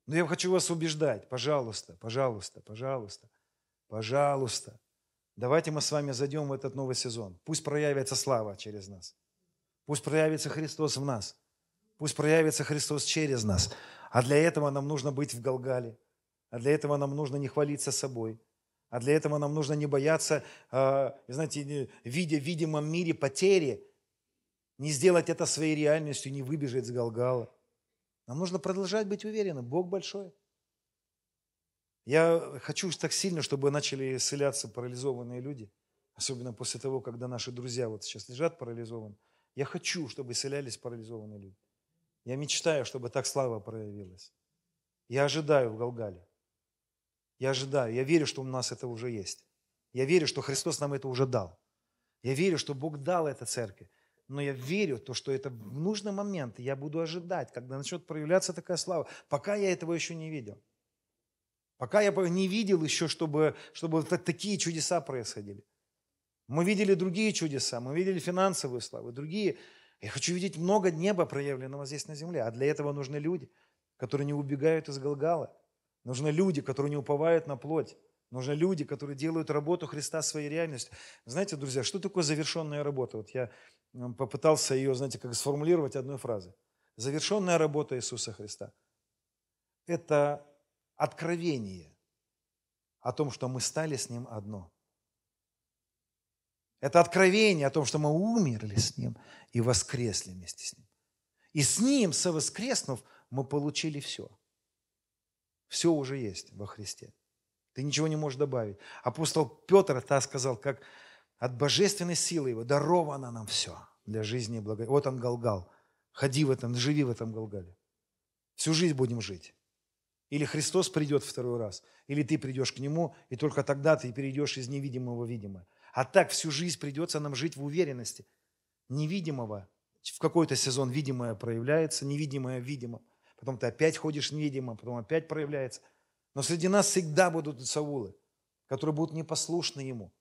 Но я хочу вас убеждать. Пожалуйста, пожалуйста, пожалуйста, пожалуйста. Давайте мы с вами зайдем в этот новый сезон. Пусть проявится слава через нас. Пусть проявится Христос в нас. Пусть проявится Христос через нас. А для этого нам нужно быть в Галгале. А для этого нам нужно не хвалиться собой. А для этого нам нужно не бояться, э, знаете, видя в видимом мире потери, не сделать это своей реальностью, не выбежать с Галгала. Нам нужно продолжать быть уверенным. Бог большой. Я хочу так сильно, чтобы начали исцеляться парализованные люди. Особенно после того, когда наши друзья вот сейчас лежат парализованы. Я хочу, чтобы исцелялись парализованные люди. Я мечтаю, чтобы так слава проявилась. Я ожидаю в Галгале. Я ожидаю, я верю, что у нас это уже есть. Я верю, что Христос нам это уже дал. Я верю, что Бог дал это церкви. Но я верю, то, что это в нужный момент я буду ожидать, когда начнет проявляться такая слава. Пока я этого еще не видел. Пока я не видел еще, чтобы, чтобы такие чудеса происходили. Мы видели другие чудеса, мы видели финансовую славу, другие. Я хочу видеть много неба проявленного здесь на земле. А для этого нужны люди, которые не убегают из Галгала. Нужны люди, которые не уповают на плоть. Нужны люди, которые делают работу Христа своей реальностью. Знаете, друзья, что такое завершенная работа? Вот я попытался ее, знаете, как сформулировать одной фразой. Завершенная работа Иисуса Христа – это откровение о том, что мы стали с Ним одно. Это откровение о том, что мы умерли с Ним и воскресли вместе с Ним. И с Ним, совоскреснув, мы получили все. Все уже есть во Христе. Ты ничего не можешь добавить. Апостол Петр так сказал, как от божественной силы Его даровано нам все для жизни и благо. Вот он Галгал. Ходи в этом, живи в этом Галгале. Всю жизнь будем жить. Или Христос придет второй раз, или ты придешь к Нему, и только тогда ты перейдешь из невидимого в видимое. А так всю жизнь придется нам жить в уверенности. Невидимого в какой-то сезон видимое проявляется, невидимое видимо. Потом ты опять ходишь невидимо, потом опять проявляется. Но среди нас всегда будут Саулы, которые будут непослушны Ему,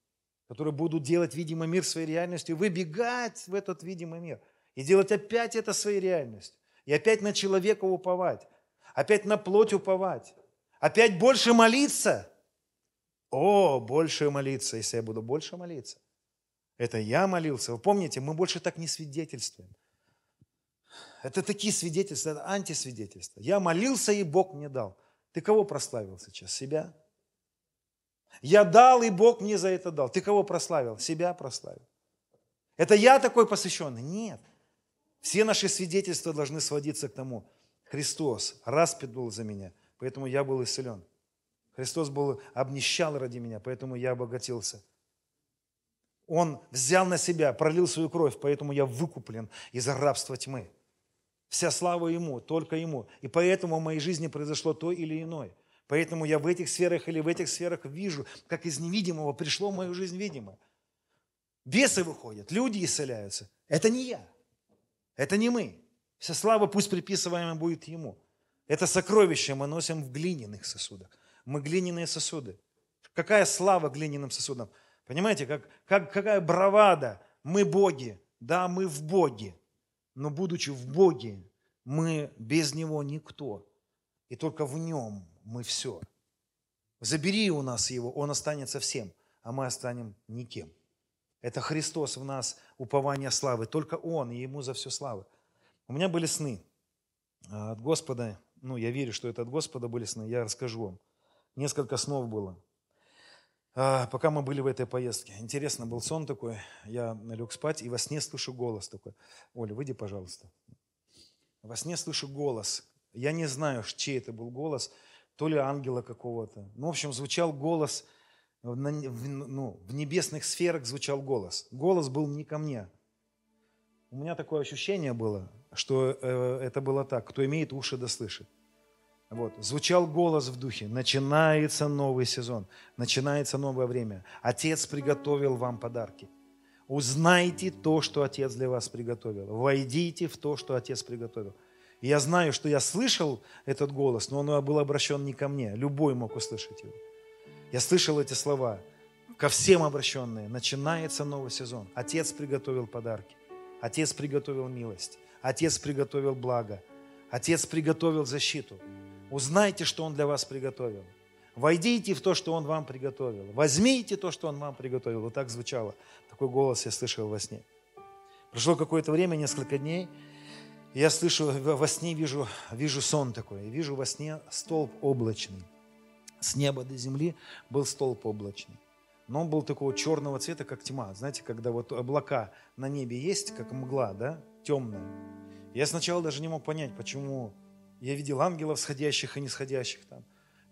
которые будут делать видимый мир своей реальностью, выбегать в этот видимый мир и делать опять это своей реальностью. И опять на человека уповать опять на плоть уповать, опять больше молиться. О, больше молиться, если я буду больше молиться. Это я молился. Вы помните, мы больше так не свидетельствуем. Это такие свидетельства, это антисвидетельства. Я молился, и Бог мне дал. Ты кого прославил сейчас? Себя? Я дал, и Бог мне за это дал. Ты кого прославил? Себя прославил. Это я такой посвященный? Нет. Все наши свидетельства должны сводиться к тому, Христос распят был за меня, поэтому я был исцелен. Христос был обнищал ради меня, поэтому я обогатился. Он взял на себя, пролил свою кровь, поэтому я выкуплен из рабства тьмы. Вся слава Ему, только Ему. И поэтому в моей жизни произошло то или иное. Поэтому я в этих сферах или в этих сферах вижу, как из невидимого пришло в мою жизнь видимое. Бесы выходят, люди исцеляются. Это не я. Это не мы. Вся слава пусть приписываемая будет Ему. Это сокровище мы носим в глиняных сосудах. Мы глиняные сосуды. Какая слава глиняным сосудам? Понимаете, как, как, какая бравада. Мы боги. Да, мы в Боге. Но будучи в Боге, мы без Него никто. И только в Нем мы все. Забери у нас Его, Он останется всем, а мы останем никем. Это Христос в нас, упование славы. Только Он, и Ему за все славы. У меня были сны а, от Господа. Ну, я верю, что это от Господа были сны. Я расскажу вам. Несколько снов было. А, пока мы были в этой поездке. Интересно, был сон такой. Я лег спать, и во сне слышу голос такой. Оля, выйди, пожалуйста. Во сне слышу голос. Я не знаю, чей это был голос. То ли ангела какого-то. Ну, в общем, звучал голос, в, ну, в небесных сферах звучал голос. Голос был не ко мне. У меня такое ощущение было, что э, это было так. Кто имеет уши, да слышит. Вот. Звучал голос в духе. Начинается новый сезон. Начинается новое время. Отец приготовил вам подарки. Узнайте то, что Отец для вас приготовил. Войдите в то, что Отец приготовил. Я знаю, что я слышал этот голос, но он был обращен не ко мне. Любой мог услышать его. Я слышал эти слова. Ко всем обращенные. Начинается новый сезон. Отец приготовил подарки. Отец приготовил милость. Отец приготовил благо. Отец приготовил защиту. Узнайте, что Он для вас приготовил. Войдите в то, что Он вам приготовил. Возьмите то, что Он вам приготовил. Вот так звучало. Такой голос я слышал во сне. Прошло какое-то время, несколько дней, я слышу, во сне вижу, вижу сон такой. Вижу во сне столб облачный. С неба до земли был столб облачный. Но он был такого черного цвета, как тьма. Знаете, когда вот облака на небе есть, как мгла, да, темная. Я сначала даже не мог понять, почему я видел ангелов сходящих и нисходящих там.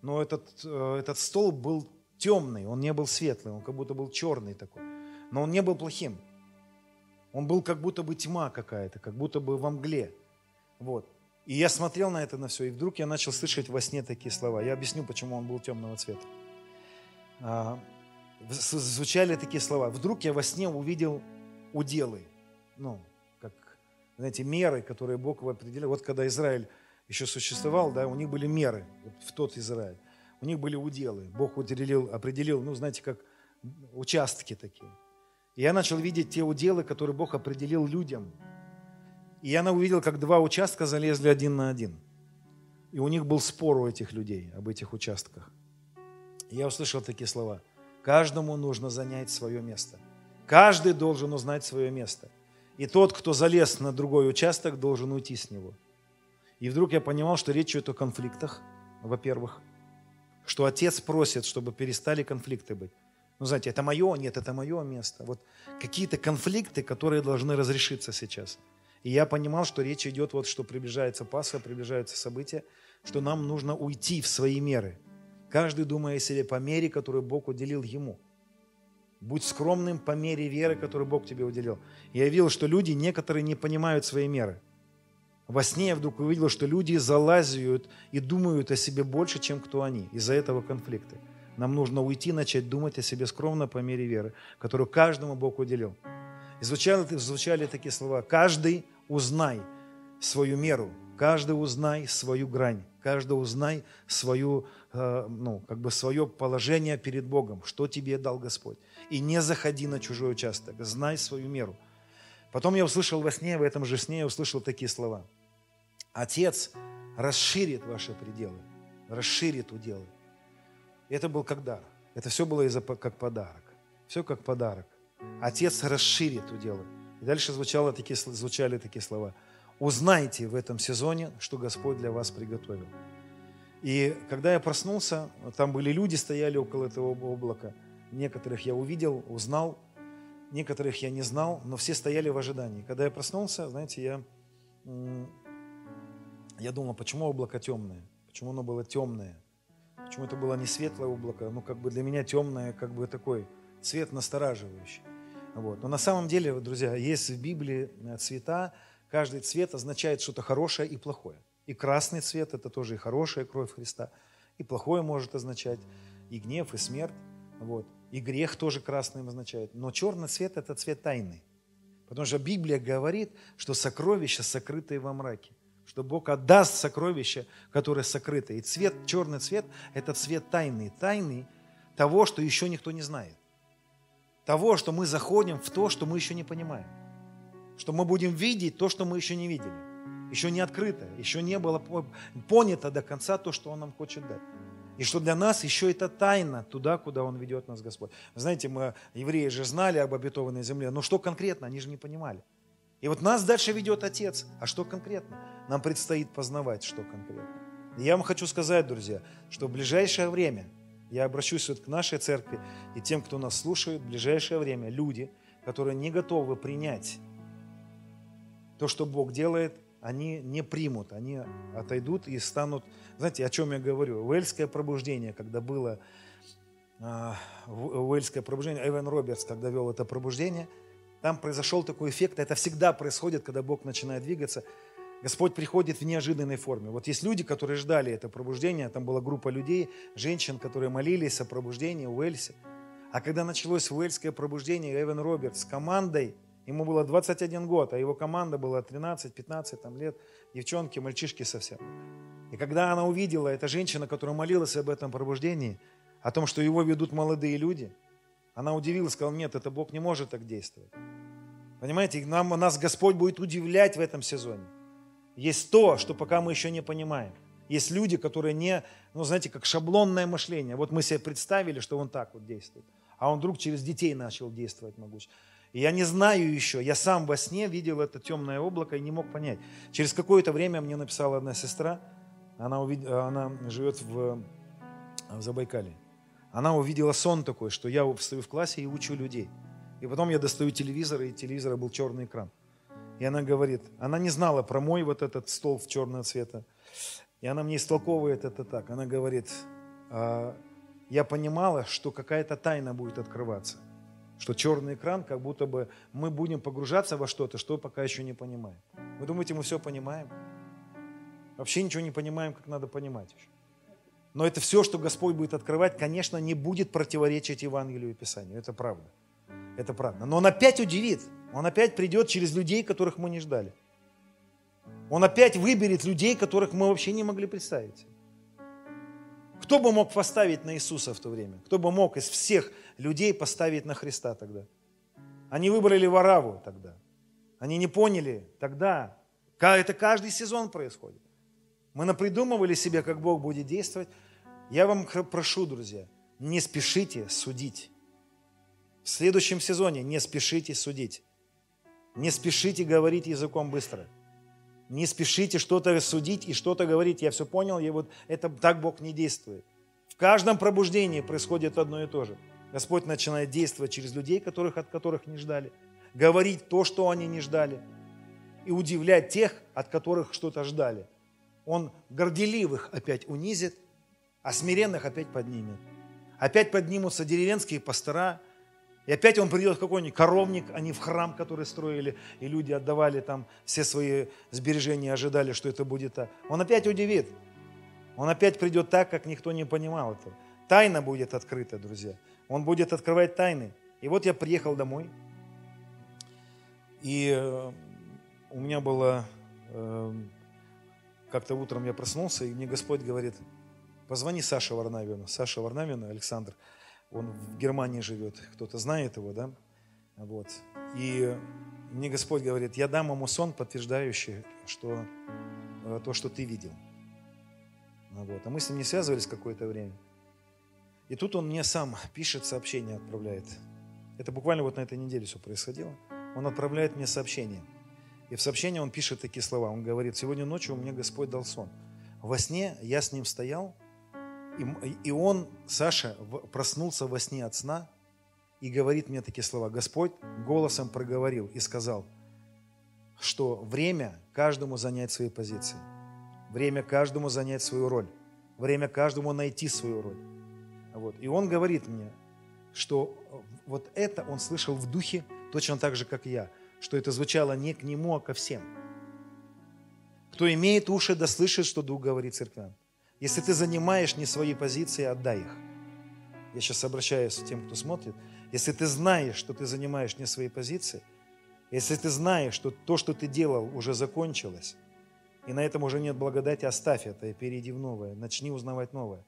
Но этот, э, этот столб был темный, он не был светлый, он как будто был черный такой. Но он не был плохим. Он был как будто бы тьма какая-то, как будто бы во мгле. Вот. И я смотрел на это на все, и вдруг я начал слышать во сне такие слова. Я объясню, почему он был темного цвета. А, звучали такие слова. Вдруг я во сне увидел уделы, ну, как, знаете, меры, которые Бог определил. Вот когда Израиль еще существовал, да, у них были меры вот в тот Израиль. У них были уделы. Бог определил, определил, ну, знаете, как участки такие. Я начал видеть те уделы, которые Бог определил людям. И я увидел, как два участка залезли один на один. И у них был спор у этих людей об этих участках. И я услышал такие слова. Каждому нужно занять свое место. Каждый должен узнать свое место. И тот, кто залез на другой участок, должен уйти с него. И вдруг я понимал, что речь идет о конфликтах, во-первых, что отец просит, чтобы перестали конфликты быть. Ну, знаете, это мое, нет, это мое место. Вот какие-то конфликты, которые должны разрешиться сейчас. И я понимал, что речь идет, вот что приближается Пасха, приближаются события, что нам нужно уйти в свои меры. Каждый думая о себе по мере, которую Бог уделил ему. Будь скромным по мере веры, которую Бог тебе уделил. Я видел, что люди некоторые не понимают свои меры – во сне я вдруг увидел, что люди залазят и думают о себе больше, чем кто они. Из-за этого конфликты. Нам нужно уйти, начать думать о себе скромно по мере веры, которую каждому Бог уделил. И звучали, звучали такие слова. Каждый узнай свою меру, каждый узнай свою грань, каждый узнай свою, э, ну, как бы свое положение перед Богом, что тебе дал Господь. И не заходи на чужой участок, знай свою меру. Потом я услышал во сне, в этом же сне я услышал такие слова – Отец расширит ваши пределы, расширит уделы. Это был как дар. Это все было из-за, как подарок. Все как подарок. Отец расширит уделы. И дальше звучало такие, звучали такие слова. Узнайте в этом сезоне, что Господь для вас приготовил. И когда я проснулся, там были люди, стояли около этого облака. Некоторых я увидел, узнал, некоторых я не знал, но все стояли в ожидании. Когда я проснулся, знаете, я я думал, почему облако темное? Почему оно было темное? Почему это было не светлое облако, ну как бы для меня темное, как бы такой цвет настораживающий. Вот. Но на самом деле, друзья, есть в Библии э, цвета, каждый цвет означает что-то хорошее и плохое. И красный цвет – это тоже и хорошая кровь Христа, и плохое может означать, и гнев, и смерть. Вот. И грех тоже красным означает. Но черный цвет – это цвет тайны. Потому что Библия говорит, что сокровища сокрытые во мраке. Что Бог отдаст сокровища, которые сокрыты. И цвет, черный цвет – это цвет тайны. Тайны того, что еще никто не знает. Того, что мы заходим в то, что мы еще не понимаем. Что мы будем видеть то, что мы еще не видели. Еще не открыто, еще не было понято до конца то, что Он нам хочет дать. И что для нас еще это тайна туда, куда Он ведет нас Господь. знаете, мы, евреи же знали об обетованной земле, но что конкретно, они же не понимали. И вот нас дальше ведет Отец. А что конкретно? Нам предстоит познавать, что конкретно. И я вам хочу сказать, друзья, что в ближайшее время, я обращусь вот к нашей церкви и тем, кто нас слушает, в ближайшее время люди, которые не готовы принять то, что Бог делает, они не примут, они отойдут и станут... Знаете, о чем я говорю? Уэльское пробуждение, когда было э, Уэльское пробуждение, Эван Робертс, когда вел это пробуждение, там произошел такой эффект, это всегда происходит, когда Бог начинает двигаться, Господь приходит в неожиданной форме. Вот есть люди, которые ждали это пробуждение, там была группа людей, женщин, которые молились о пробуждении в Уэльсе. А когда началось уэльское пробуждение, Эван Робертс с командой – Ему было 21 год, а его команда была 13-15 там, лет, девчонки, мальчишки совсем. И когда она увидела, эта женщина, которая молилась об этом пробуждении, о том, что его ведут молодые люди, она удивилась, сказала, нет, это Бог не может так действовать. Понимаете, нам, нас Господь будет удивлять в этом сезоне. Есть то, что пока мы еще не понимаем. Есть люди, которые не, ну знаете, как шаблонное мышление. Вот мы себе представили, что он так вот действует. А он вдруг через детей начал действовать могуч. И я не знаю еще, я сам во сне видел это темное облако и не мог понять. Через какое-то время мне написала одна сестра, она, увид... она живет в... в Забайкале. Она увидела сон такой, что я встаю в классе и учу людей. И потом я достаю телевизор, и телевизора был черный экран. И она говорит, она не знала про мой вот этот стол в черного цвета. И она мне истолковывает это так. Она говорит, «А, я понимала, что какая-то тайна будет открываться – что черный экран, как будто бы мы будем погружаться во что-то, что пока еще не понимаем. Вы думаете, мы все понимаем? Вообще ничего не понимаем, как надо понимать еще. Но это все, что Господь будет открывать, конечно, не будет противоречить Евангелию и Писанию. Это правда. Это правда. Но Он опять удивит. Он опять придет через людей, которых мы не ждали. Он опять выберет людей, которых мы вообще не могли представить. Кто бы мог поставить на Иисуса в то время? Кто бы мог из всех людей поставить на Христа тогда? Они выбрали Вараву тогда. Они не поняли тогда. Это каждый сезон происходит. Мы напридумывали себе, как Бог будет действовать. Я вам прошу, друзья, не спешите судить. В следующем сезоне не спешите судить. Не спешите говорить языком быстро. Не спешите что-то судить и что-то говорить. Я все понял, и вот это так Бог не действует. В каждом пробуждении происходит одно и то же. Господь начинает действовать через людей, которых, от которых не ждали, говорить то, что они не ждали, и удивлять тех, от которых что-то ждали. Он горделивых опять унизит, а смиренных опять поднимет. Опять поднимутся деревенские пастора – и опять он придет в какой-нибудь коровник, а не в храм, который строили, и люди отдавали там все свои сбережения, ожидали, что это будет. Он опять удивит. Он опять придет так, как никто не понимал этого. Тайна будет открыта, друзья. Он будет открывать тайны. И вот я приехал домой, и э, у меня было... Как-то утром я проснулся, и мне Господь говорит, позвони Саше Варнавину. Саша Варнавин, Александр – он в Германии живет, кто-то знает его, да? Вот. И мне Господь говорит, я дам ему сон, подтверждающий, что э, то, что ты видел. Вот. А мы с ним не связывались какое-то время. И тут он мне сам пишет сообщение, отправляет. Это буквально вот на этой неделе все происходило. Он отправляет мне сообщение. И в сообщении он пишет такие слова. Он говорит, сегодня ночью мне Господь дал сон. Во сне я с ним стоял, и, он, Саша, проснулся во сне от сна и говорит мне такие слова. Господь голосом проговорил и сказал, что время каждому занять свои позиции. Время каждому занять свою роль. время каждому найти свою роль. Вот. И он говорит мне, что вот это он слышал в духе точно так же, как я, что это звучало не к нему, а ко всем. Кто имеет уши, да слышит, что Дух говорит церквям. Если ты занимаешь не свои позиции, отдай их. Я сейчас обращаюсь к тем, кто смотрит. Если ты знаешь, что ты занимаешь не свои позиции, если ты знаешь, что то, что ты делал, уже закончилось, и на этом уже нет благодати, оставь это и перейди в новое. Начни узнавать новое.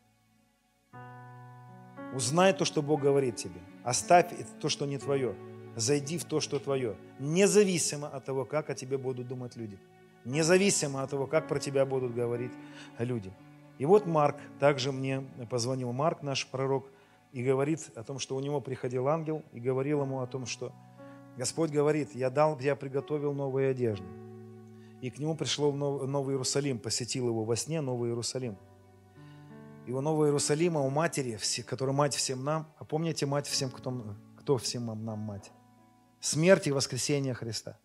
Узнай то, что Бог говорит тебе. Оставь то, что не твое. Зайди в то, что твое. Независимо от того, как о тебе будут думать люди. Независимо от того, как про тебя будут говорить люди. И вот Марк, также мне позвонил Марк, наш пророк, и говорит о том, что у него приходил ангел и говорил ему о том, что Господь говорит, я дал, я приготовил новые одежды. И к нему пришло Новый Иерусалим, посетил его во сне Новый Иерусалим. И у Нового Иерусалима, у матери, которая мать всем нам, а помните мать всем, кто, кто всем нам мать? Смерть и воскресение Христа.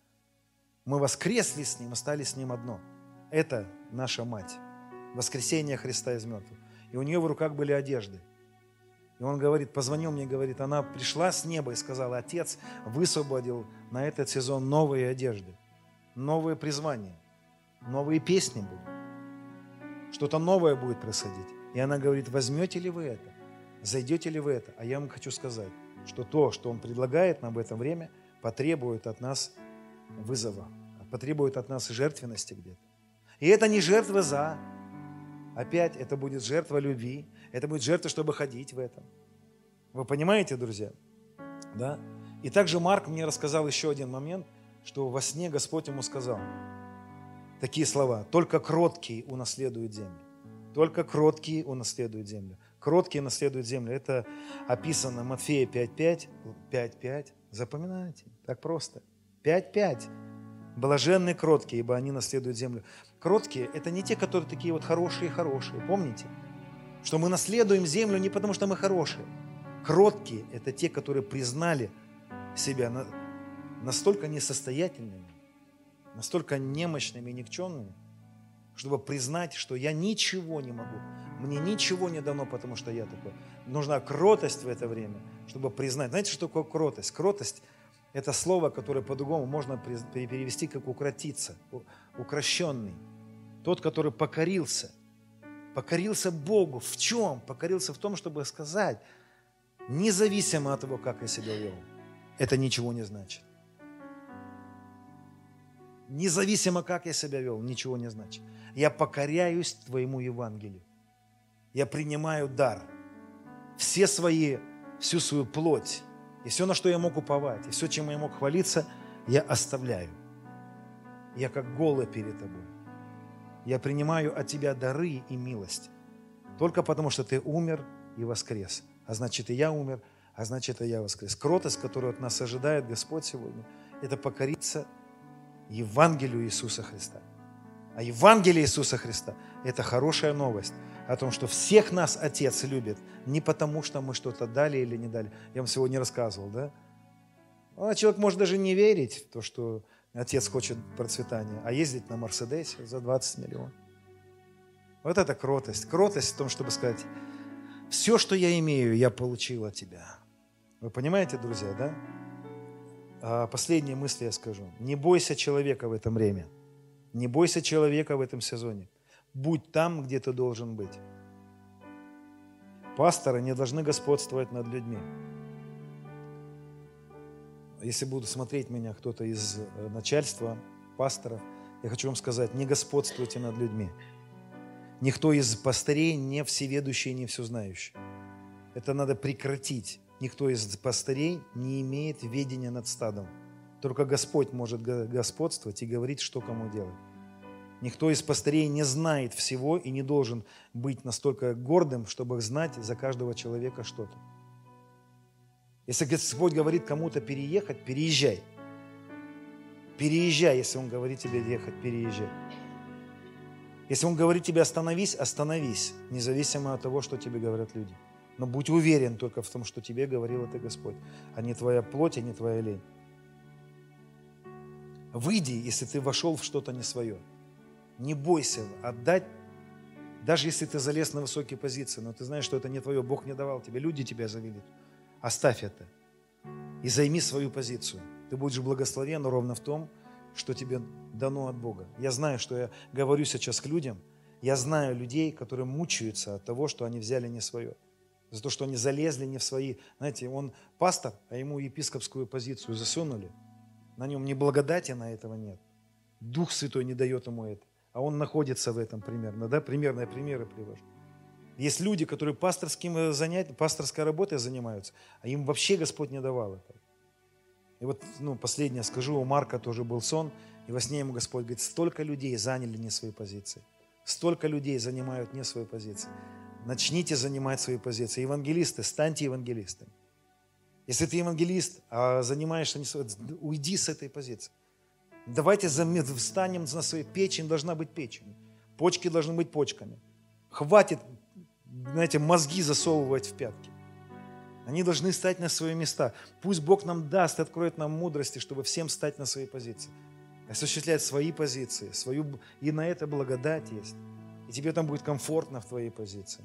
Мы воскресли с Ним, остались с Ним одно. Это наша мать. Воскресение Христа из мертвых. И у нее в руках были одежды. И он говорит, позвонил мне, говорит, она пришла с неба и сказала, отец высвободил на этот сезон новые одежды, новые призвания, новые песни будут. Что-то новое будет происходить. И она говорит, возьмете ли вы это? Зайдете ли вы это? А я вам хочу сказать, что то, что он предлагает нам в это время, потребует от нас вызова, потребует от нас жертвенности где-то. И это не жертва за. Опять это будет жертва любви, это будет жертва, чтобы ходить в этом. Вы понимаете, друзья? Да? И также Марк мне рассказал еще один момент, что во сне Господь ему сказал такие слова. Только кроткий унаследует землю. Только кроткие унаследуют землю. Кроткие наследуют землю. Это описано Матфея 5.5. 5.5. Запоминайте. Так просто. 5.5. Блаженные кроткие, ибо они наследуют землю. Кроткие – это не те, которые такие вот хорошие-хорошие. Помните? Что мы наследуем землю не потому, что мы хорошие. Кроткие – это те, которые признали себя настолько несостоятельными, настолько немощными и никчемными, чтобы признать, что я ничего не могу. Мне ничего не дано, потому что я такой. Нужна кротость в это время, чтобы признать. Знаете, что такое кротость? Кротость – это слово, которое по-другому можно перевести как укротиться, укращенный. Тот, который покорился – покорился Богу. В чем? Покорился в том, чтобы сказать, независимо от того, как я себя вел, это ничего не значит. Независимо, как я себя вел, ничего не значит. Я покоряюсь Твоему Евангелию. Я принимаю дар. Все свои, всю свою плоть, и все, на что я мог уповать, и все, чем я мог хвалиться, я оставляю. Я как голый перед Тобой. Я принимаю от Тебя дары и милость. Только потому, что Ты умер и воскрес. А значит, и я умер, а значит, и я воскрес. Кротость, которую от нас ожидает Господь сегодня, это покориться Евангелию Иисуса Христа. А Евангелие Иисуса Христа – это хорошая новость о том, что всех нас Отец любит не потому, что мы что-то дали или не дали. Я вам сегодня рассказывал, да? А человек может даже не верить в то, что Отец хочет процветания, а ездить на Мерседесе за 20 миллионов. Вот это кротость. Кротость в том, чтобы сказать, все, что я имею, я получил от тебя. Вы понимаете, друзья, да? А последние мысли я скажу. Не бойся человека в этом время. Не бойся человека в этом сезоне. Будь там, где ты должен быть. Пасторы не должны господствовать над людьми если будут смотреть меня кто-то из э, начальства, пасторов, я хочу вам сказать, не господствуйте над людьми. Никто из пастырей не всеведущий, не все знающий. Это надо прекратить. Никто из пастырей не имеет ведения над стадом. Только Господь может господствовать и говорить, что кому делать. Никто из пастырей не знает всего и не должен быть настолько гордым, чтобы знать за каждого человека что-то. Если Господь говорит кому-то переехать, переезжай. Переезжай, если Он говорит тебе ехать, переезжай. Если Он говорит тебе остановись, остановись, независимо от того, что тебе говорят люди. Но будь уверен только в том, что тебе говорил это Господь, а не твоя плоть, а не твоя лень. Выйди, если ты вошел в что-то не свое. Не бойся отдать Даже если ты залез на высокие позиции, но ты знаешь, что это не твое, Бог не давал тебе, люди тебя завели. Оставь это и займи свою позицию. Ты будешь благословен ровно в том, что тебе дано от Бога. Я знаю, что я говорю сейчас к людям. Я знаю людей, которые мучаются от того, что они взяли не свое. За то, что они залезли не в свои. Знаете, он пастор, а ему епископскую позицию засунули. На нем ни благодати на этого нет. Дух Святой не дает ему это. А он находится в этом примерно. Да? Примерные примеры привожу. Есть люди, которые пасторским э, занятием, пасторской работой занимаются, а им вообще Господь не давал это. И вот, ну, последнее скажу, у Марка тоже был сон, и во сне ему Господь говорит, столько людей заняли не свои позиции. Столько людей занимают не свои позиции. Начните занимать свои позиции. Евангелисты, станьте евангелистами. Если ты евангелист, а занимаешься уйди с этой позиции. Давайте встанем на свою печень, должна быть печень. Почки должны быть почками. Хватит знаете, мозги засовывать в пятки. Они должны стать на свои места. Пусть Бог нам даст, откроет нам мудрости, чтобы всем стать на свои позиции. Осуществлять свои позиции. Свою... И на это благодать есть. И тебе там будет комфортно в твоей позиции.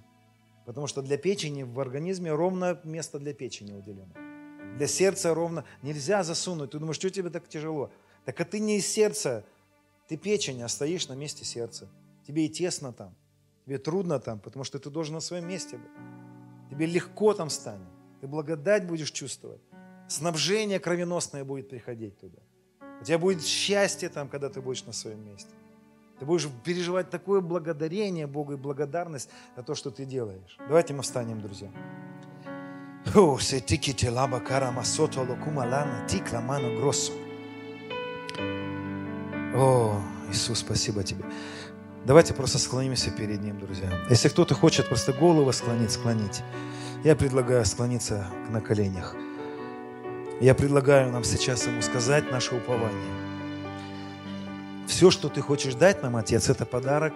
Потому что для печени в организме ровно место для печени уделено. Для сердца ровно. Нельзя засунуть. Ты думаешь, что тебе так тяжело? Так а ты не из сердца, ты печень, а стоишь на месте сердца. Тебе и тесно там. Тебе трудно там, потому что ты должен на своем месте быть. Тебе легко там станет. Ты благодать будешь чувствовать. Снабжение кровеносное будет приходить туда. У тебя будет счастье там, когда ты будешь на своем месте. Ты будешь переживать такое благодарение Богу и благодарность за то, что ты делаешь. Давайте мы встанем, друзья. О, Иисус, спасибо тебе. Давайте просто склонимся перед Ним, друзья. Если кто-то хочет просто голову склонить, склонить. Я предлагаю склониться на коленях. Я предлагаю нам сейчас Ему сказать наше упование. Все, что Ты хочешь дать нам, Отец, это подарок.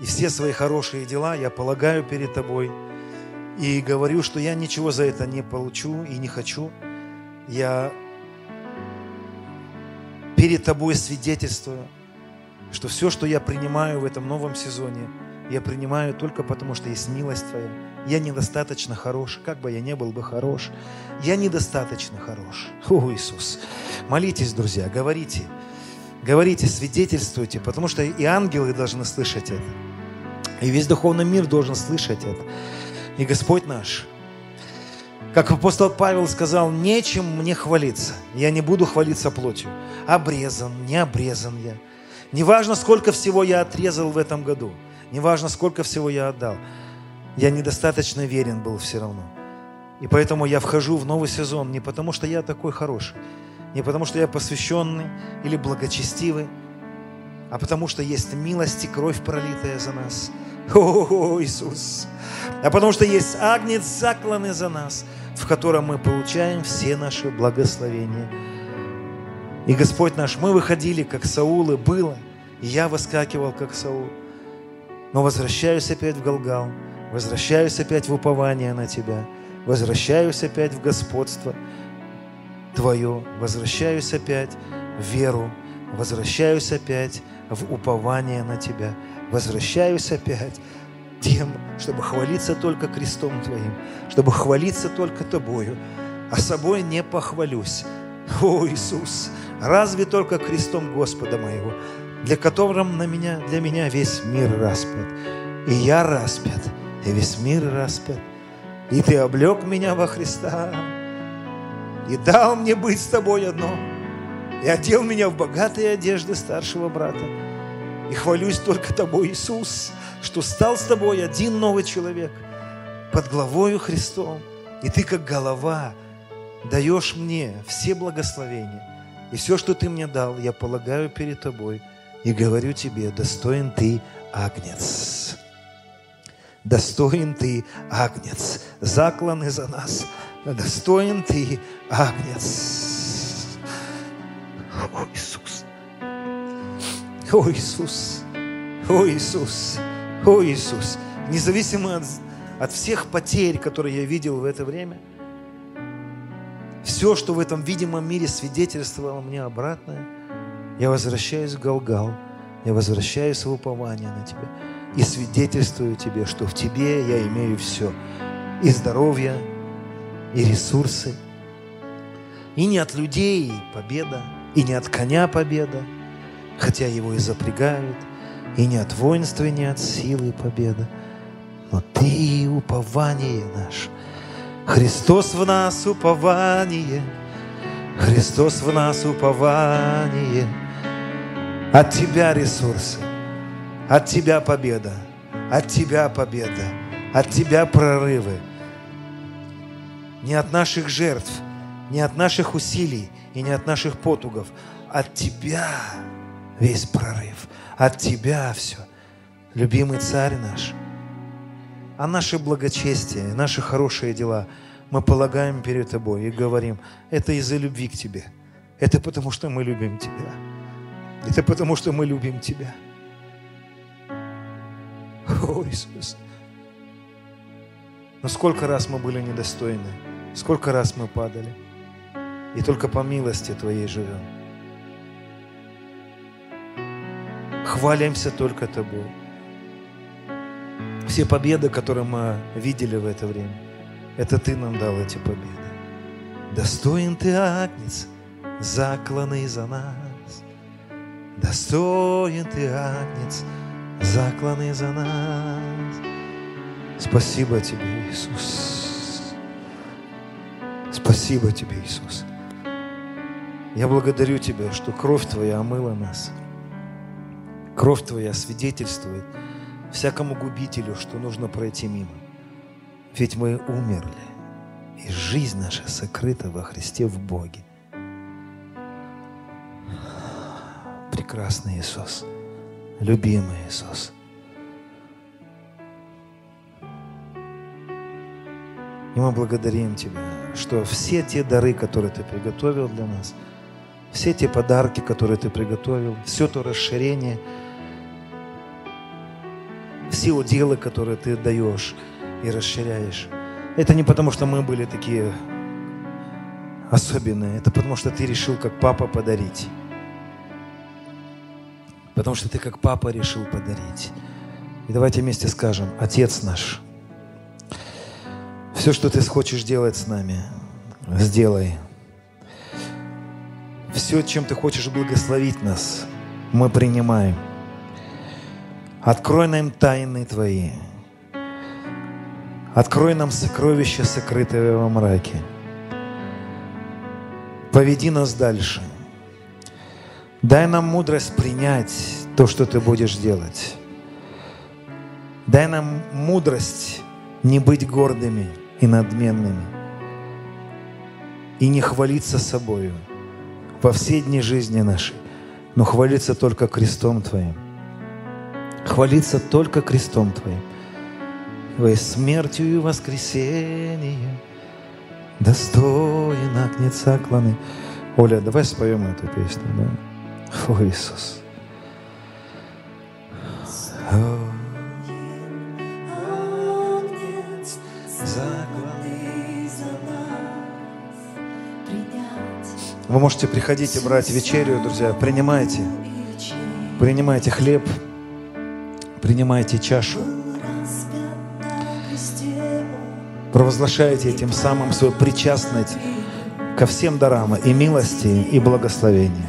И все свои хорошие дела я полагаю перед Тобой. И говорю, что я ничего за это не получу и не хочу. Я перед Тобой свидетельствую – что все, что я принимаю в этом новом сезоне, я принимаю только потому, что есть милость Твоя. Я недостаточно хорош, как бы я не был бы хорош. Я недостаточно хорош. О, Иисус. Молитесь, друзья, говорите. Говорите, свидетельствуйте, потому что и ангелы должны слышать это. И весь духовный мир должен слышать это. И Господь наш, как апостол Павел сказал, нечем мне хвалиться. Я не буду хвалиться плотью. Обрезан, не обрезан я – Неважно, сколько всего я отрезал в этом году, неважно, сколько всего я отдал, я недостаточно верен был все равно. И поэтому я вхожу в новый сезон не потому, что я такой хороший, не потому, что я посвященный или благочестивый, а потому что есть милость и кровь, пролитая за нас. О, Иисус! А потому что есть агнец, закланный за нас, в котором мы получаем все наши благословения – и Господь наш, мы выходили, как Саулы, было, и я выскакивал, как Саул. Но возвращаюсь опять в Галгал, возвращаюсь опять в упование на Тебя, возвращаюсь опять в господство Твое, возвращаюсь опять в веру, возвращаюсь опять в упование на Тебя, возвращаюсь опять тем, чтобы хвалиться только крестом Твоим, чтобы хвалиться только Тобою, а собой не похвалюсь. О, Иисус, разве только крестом Господа моего, для которого на меня, для меня весь мир распят. И я распят, и весь мир распят. И Ты облег меня во Христа, и дал мне быть с Тобой одно, и одел меня в богатые одежды старшего брата. И хвалюсь только Тобой, Иисус, что стал с Тобой один новый человек под главою Христом. И Ты, как голова, даешь мне все благословения – и все, что ты мне дал, я полагаю перед тобой и говорю тебе, достоин ты, Агнец. Достоин ты, Агнец, закланный за нас. Достоин ты, Агнец. О, Иисус. О, Иисус. О, Иисус. О, Иисус. Независимо от, от всех потерь, которые я видел в это время – все, что в этом видимом мире свидетельствовало мне обратное, я возвращаюсь в Галгал, я возвращаюсь в упование на Тебя. и свидетельствую Тебе, что в Тебе я имею все. И здоровье, и ресурсы. И не от людей победа, и не от коня победа, хотя его и запрягают, и не от воинства, и не от силы победа, но Ты упование наш. Христос в нас упование, Христос в нас упование. От Тебя ресурсы, от Тебя победа, от Тебя победа, от Тебя прорывы. Не от наших жертв, не от наших усилий и не от наших потугов. От Тебя весь прорыв. От Тебя все. Любимый Царь наш. А наше благочестие, наши хорошие дела мы полагаем перед Тобой и говорим, это из-за любви к Тебе. Это потому, что мы любим Тебя. Это потому, что мы любим Тебя. О, Иисус. Но сколько раз мы были недостойны, сколько раз мы падали, и только по милости Твоей живем. Хвалимся только Тобой. Все победы, которые мы видели в это время, это Ты нам дал эти победы. Достоин Ты, Агнец, закланный за нас. Достоин Ты, Агнец, закланный за нас. Спасибо Тебе, Иисус. Спасибо Тебе, Иисус. Я благодарю Тебя, что кровь Твоя омыла нас. Кровь Твоя свидетельствует всякому губителю, что нужно пройти мимо. Ведь мы умерли, и жизнь наша сокрыта во Христе в Боге. Прекрасный Иисус, любимый Иисус. И мы благодарим Тебя, что все те дары, которые Ты приготовил для нас, все те подарки, которые Ты приготовил, все то расширение, все уделы, которые Ты даешь и расширяешь, это не потому, что мы были такие особенные, это потому, что Ты решил как папа подарить. Потому что Ты как папа решил подарить. И давайте вместе скажем, Отец наш, все, что Ты хочешь делать с нами, сделай. Все, чем Ты хочешь благословить нас, мы принимаем. Открой нам тайны Твои. Открой нам сокровища, сокрытые во мраке. Поведи нас дальше. Дай нам мудрость принять то, что Ты будешь делать. Дай нам мудрость не быть гордыми и надменными. И не хвалиться собою во все дни жизни нашей, но хвалиться только крестом Твоим. Хвалиться только крестом Твоим. Твоей смертью и воскресением достоин агнец кланы. Оля, давай споем эту песню, да? О, Иисус. Вы можете приходить и брать вечерю, друзья. Принимайте. Принимайте хлеб. Принимайте чашу. Провозглашайте этим самым свою причастность ко всем дарам и милости, и благословению.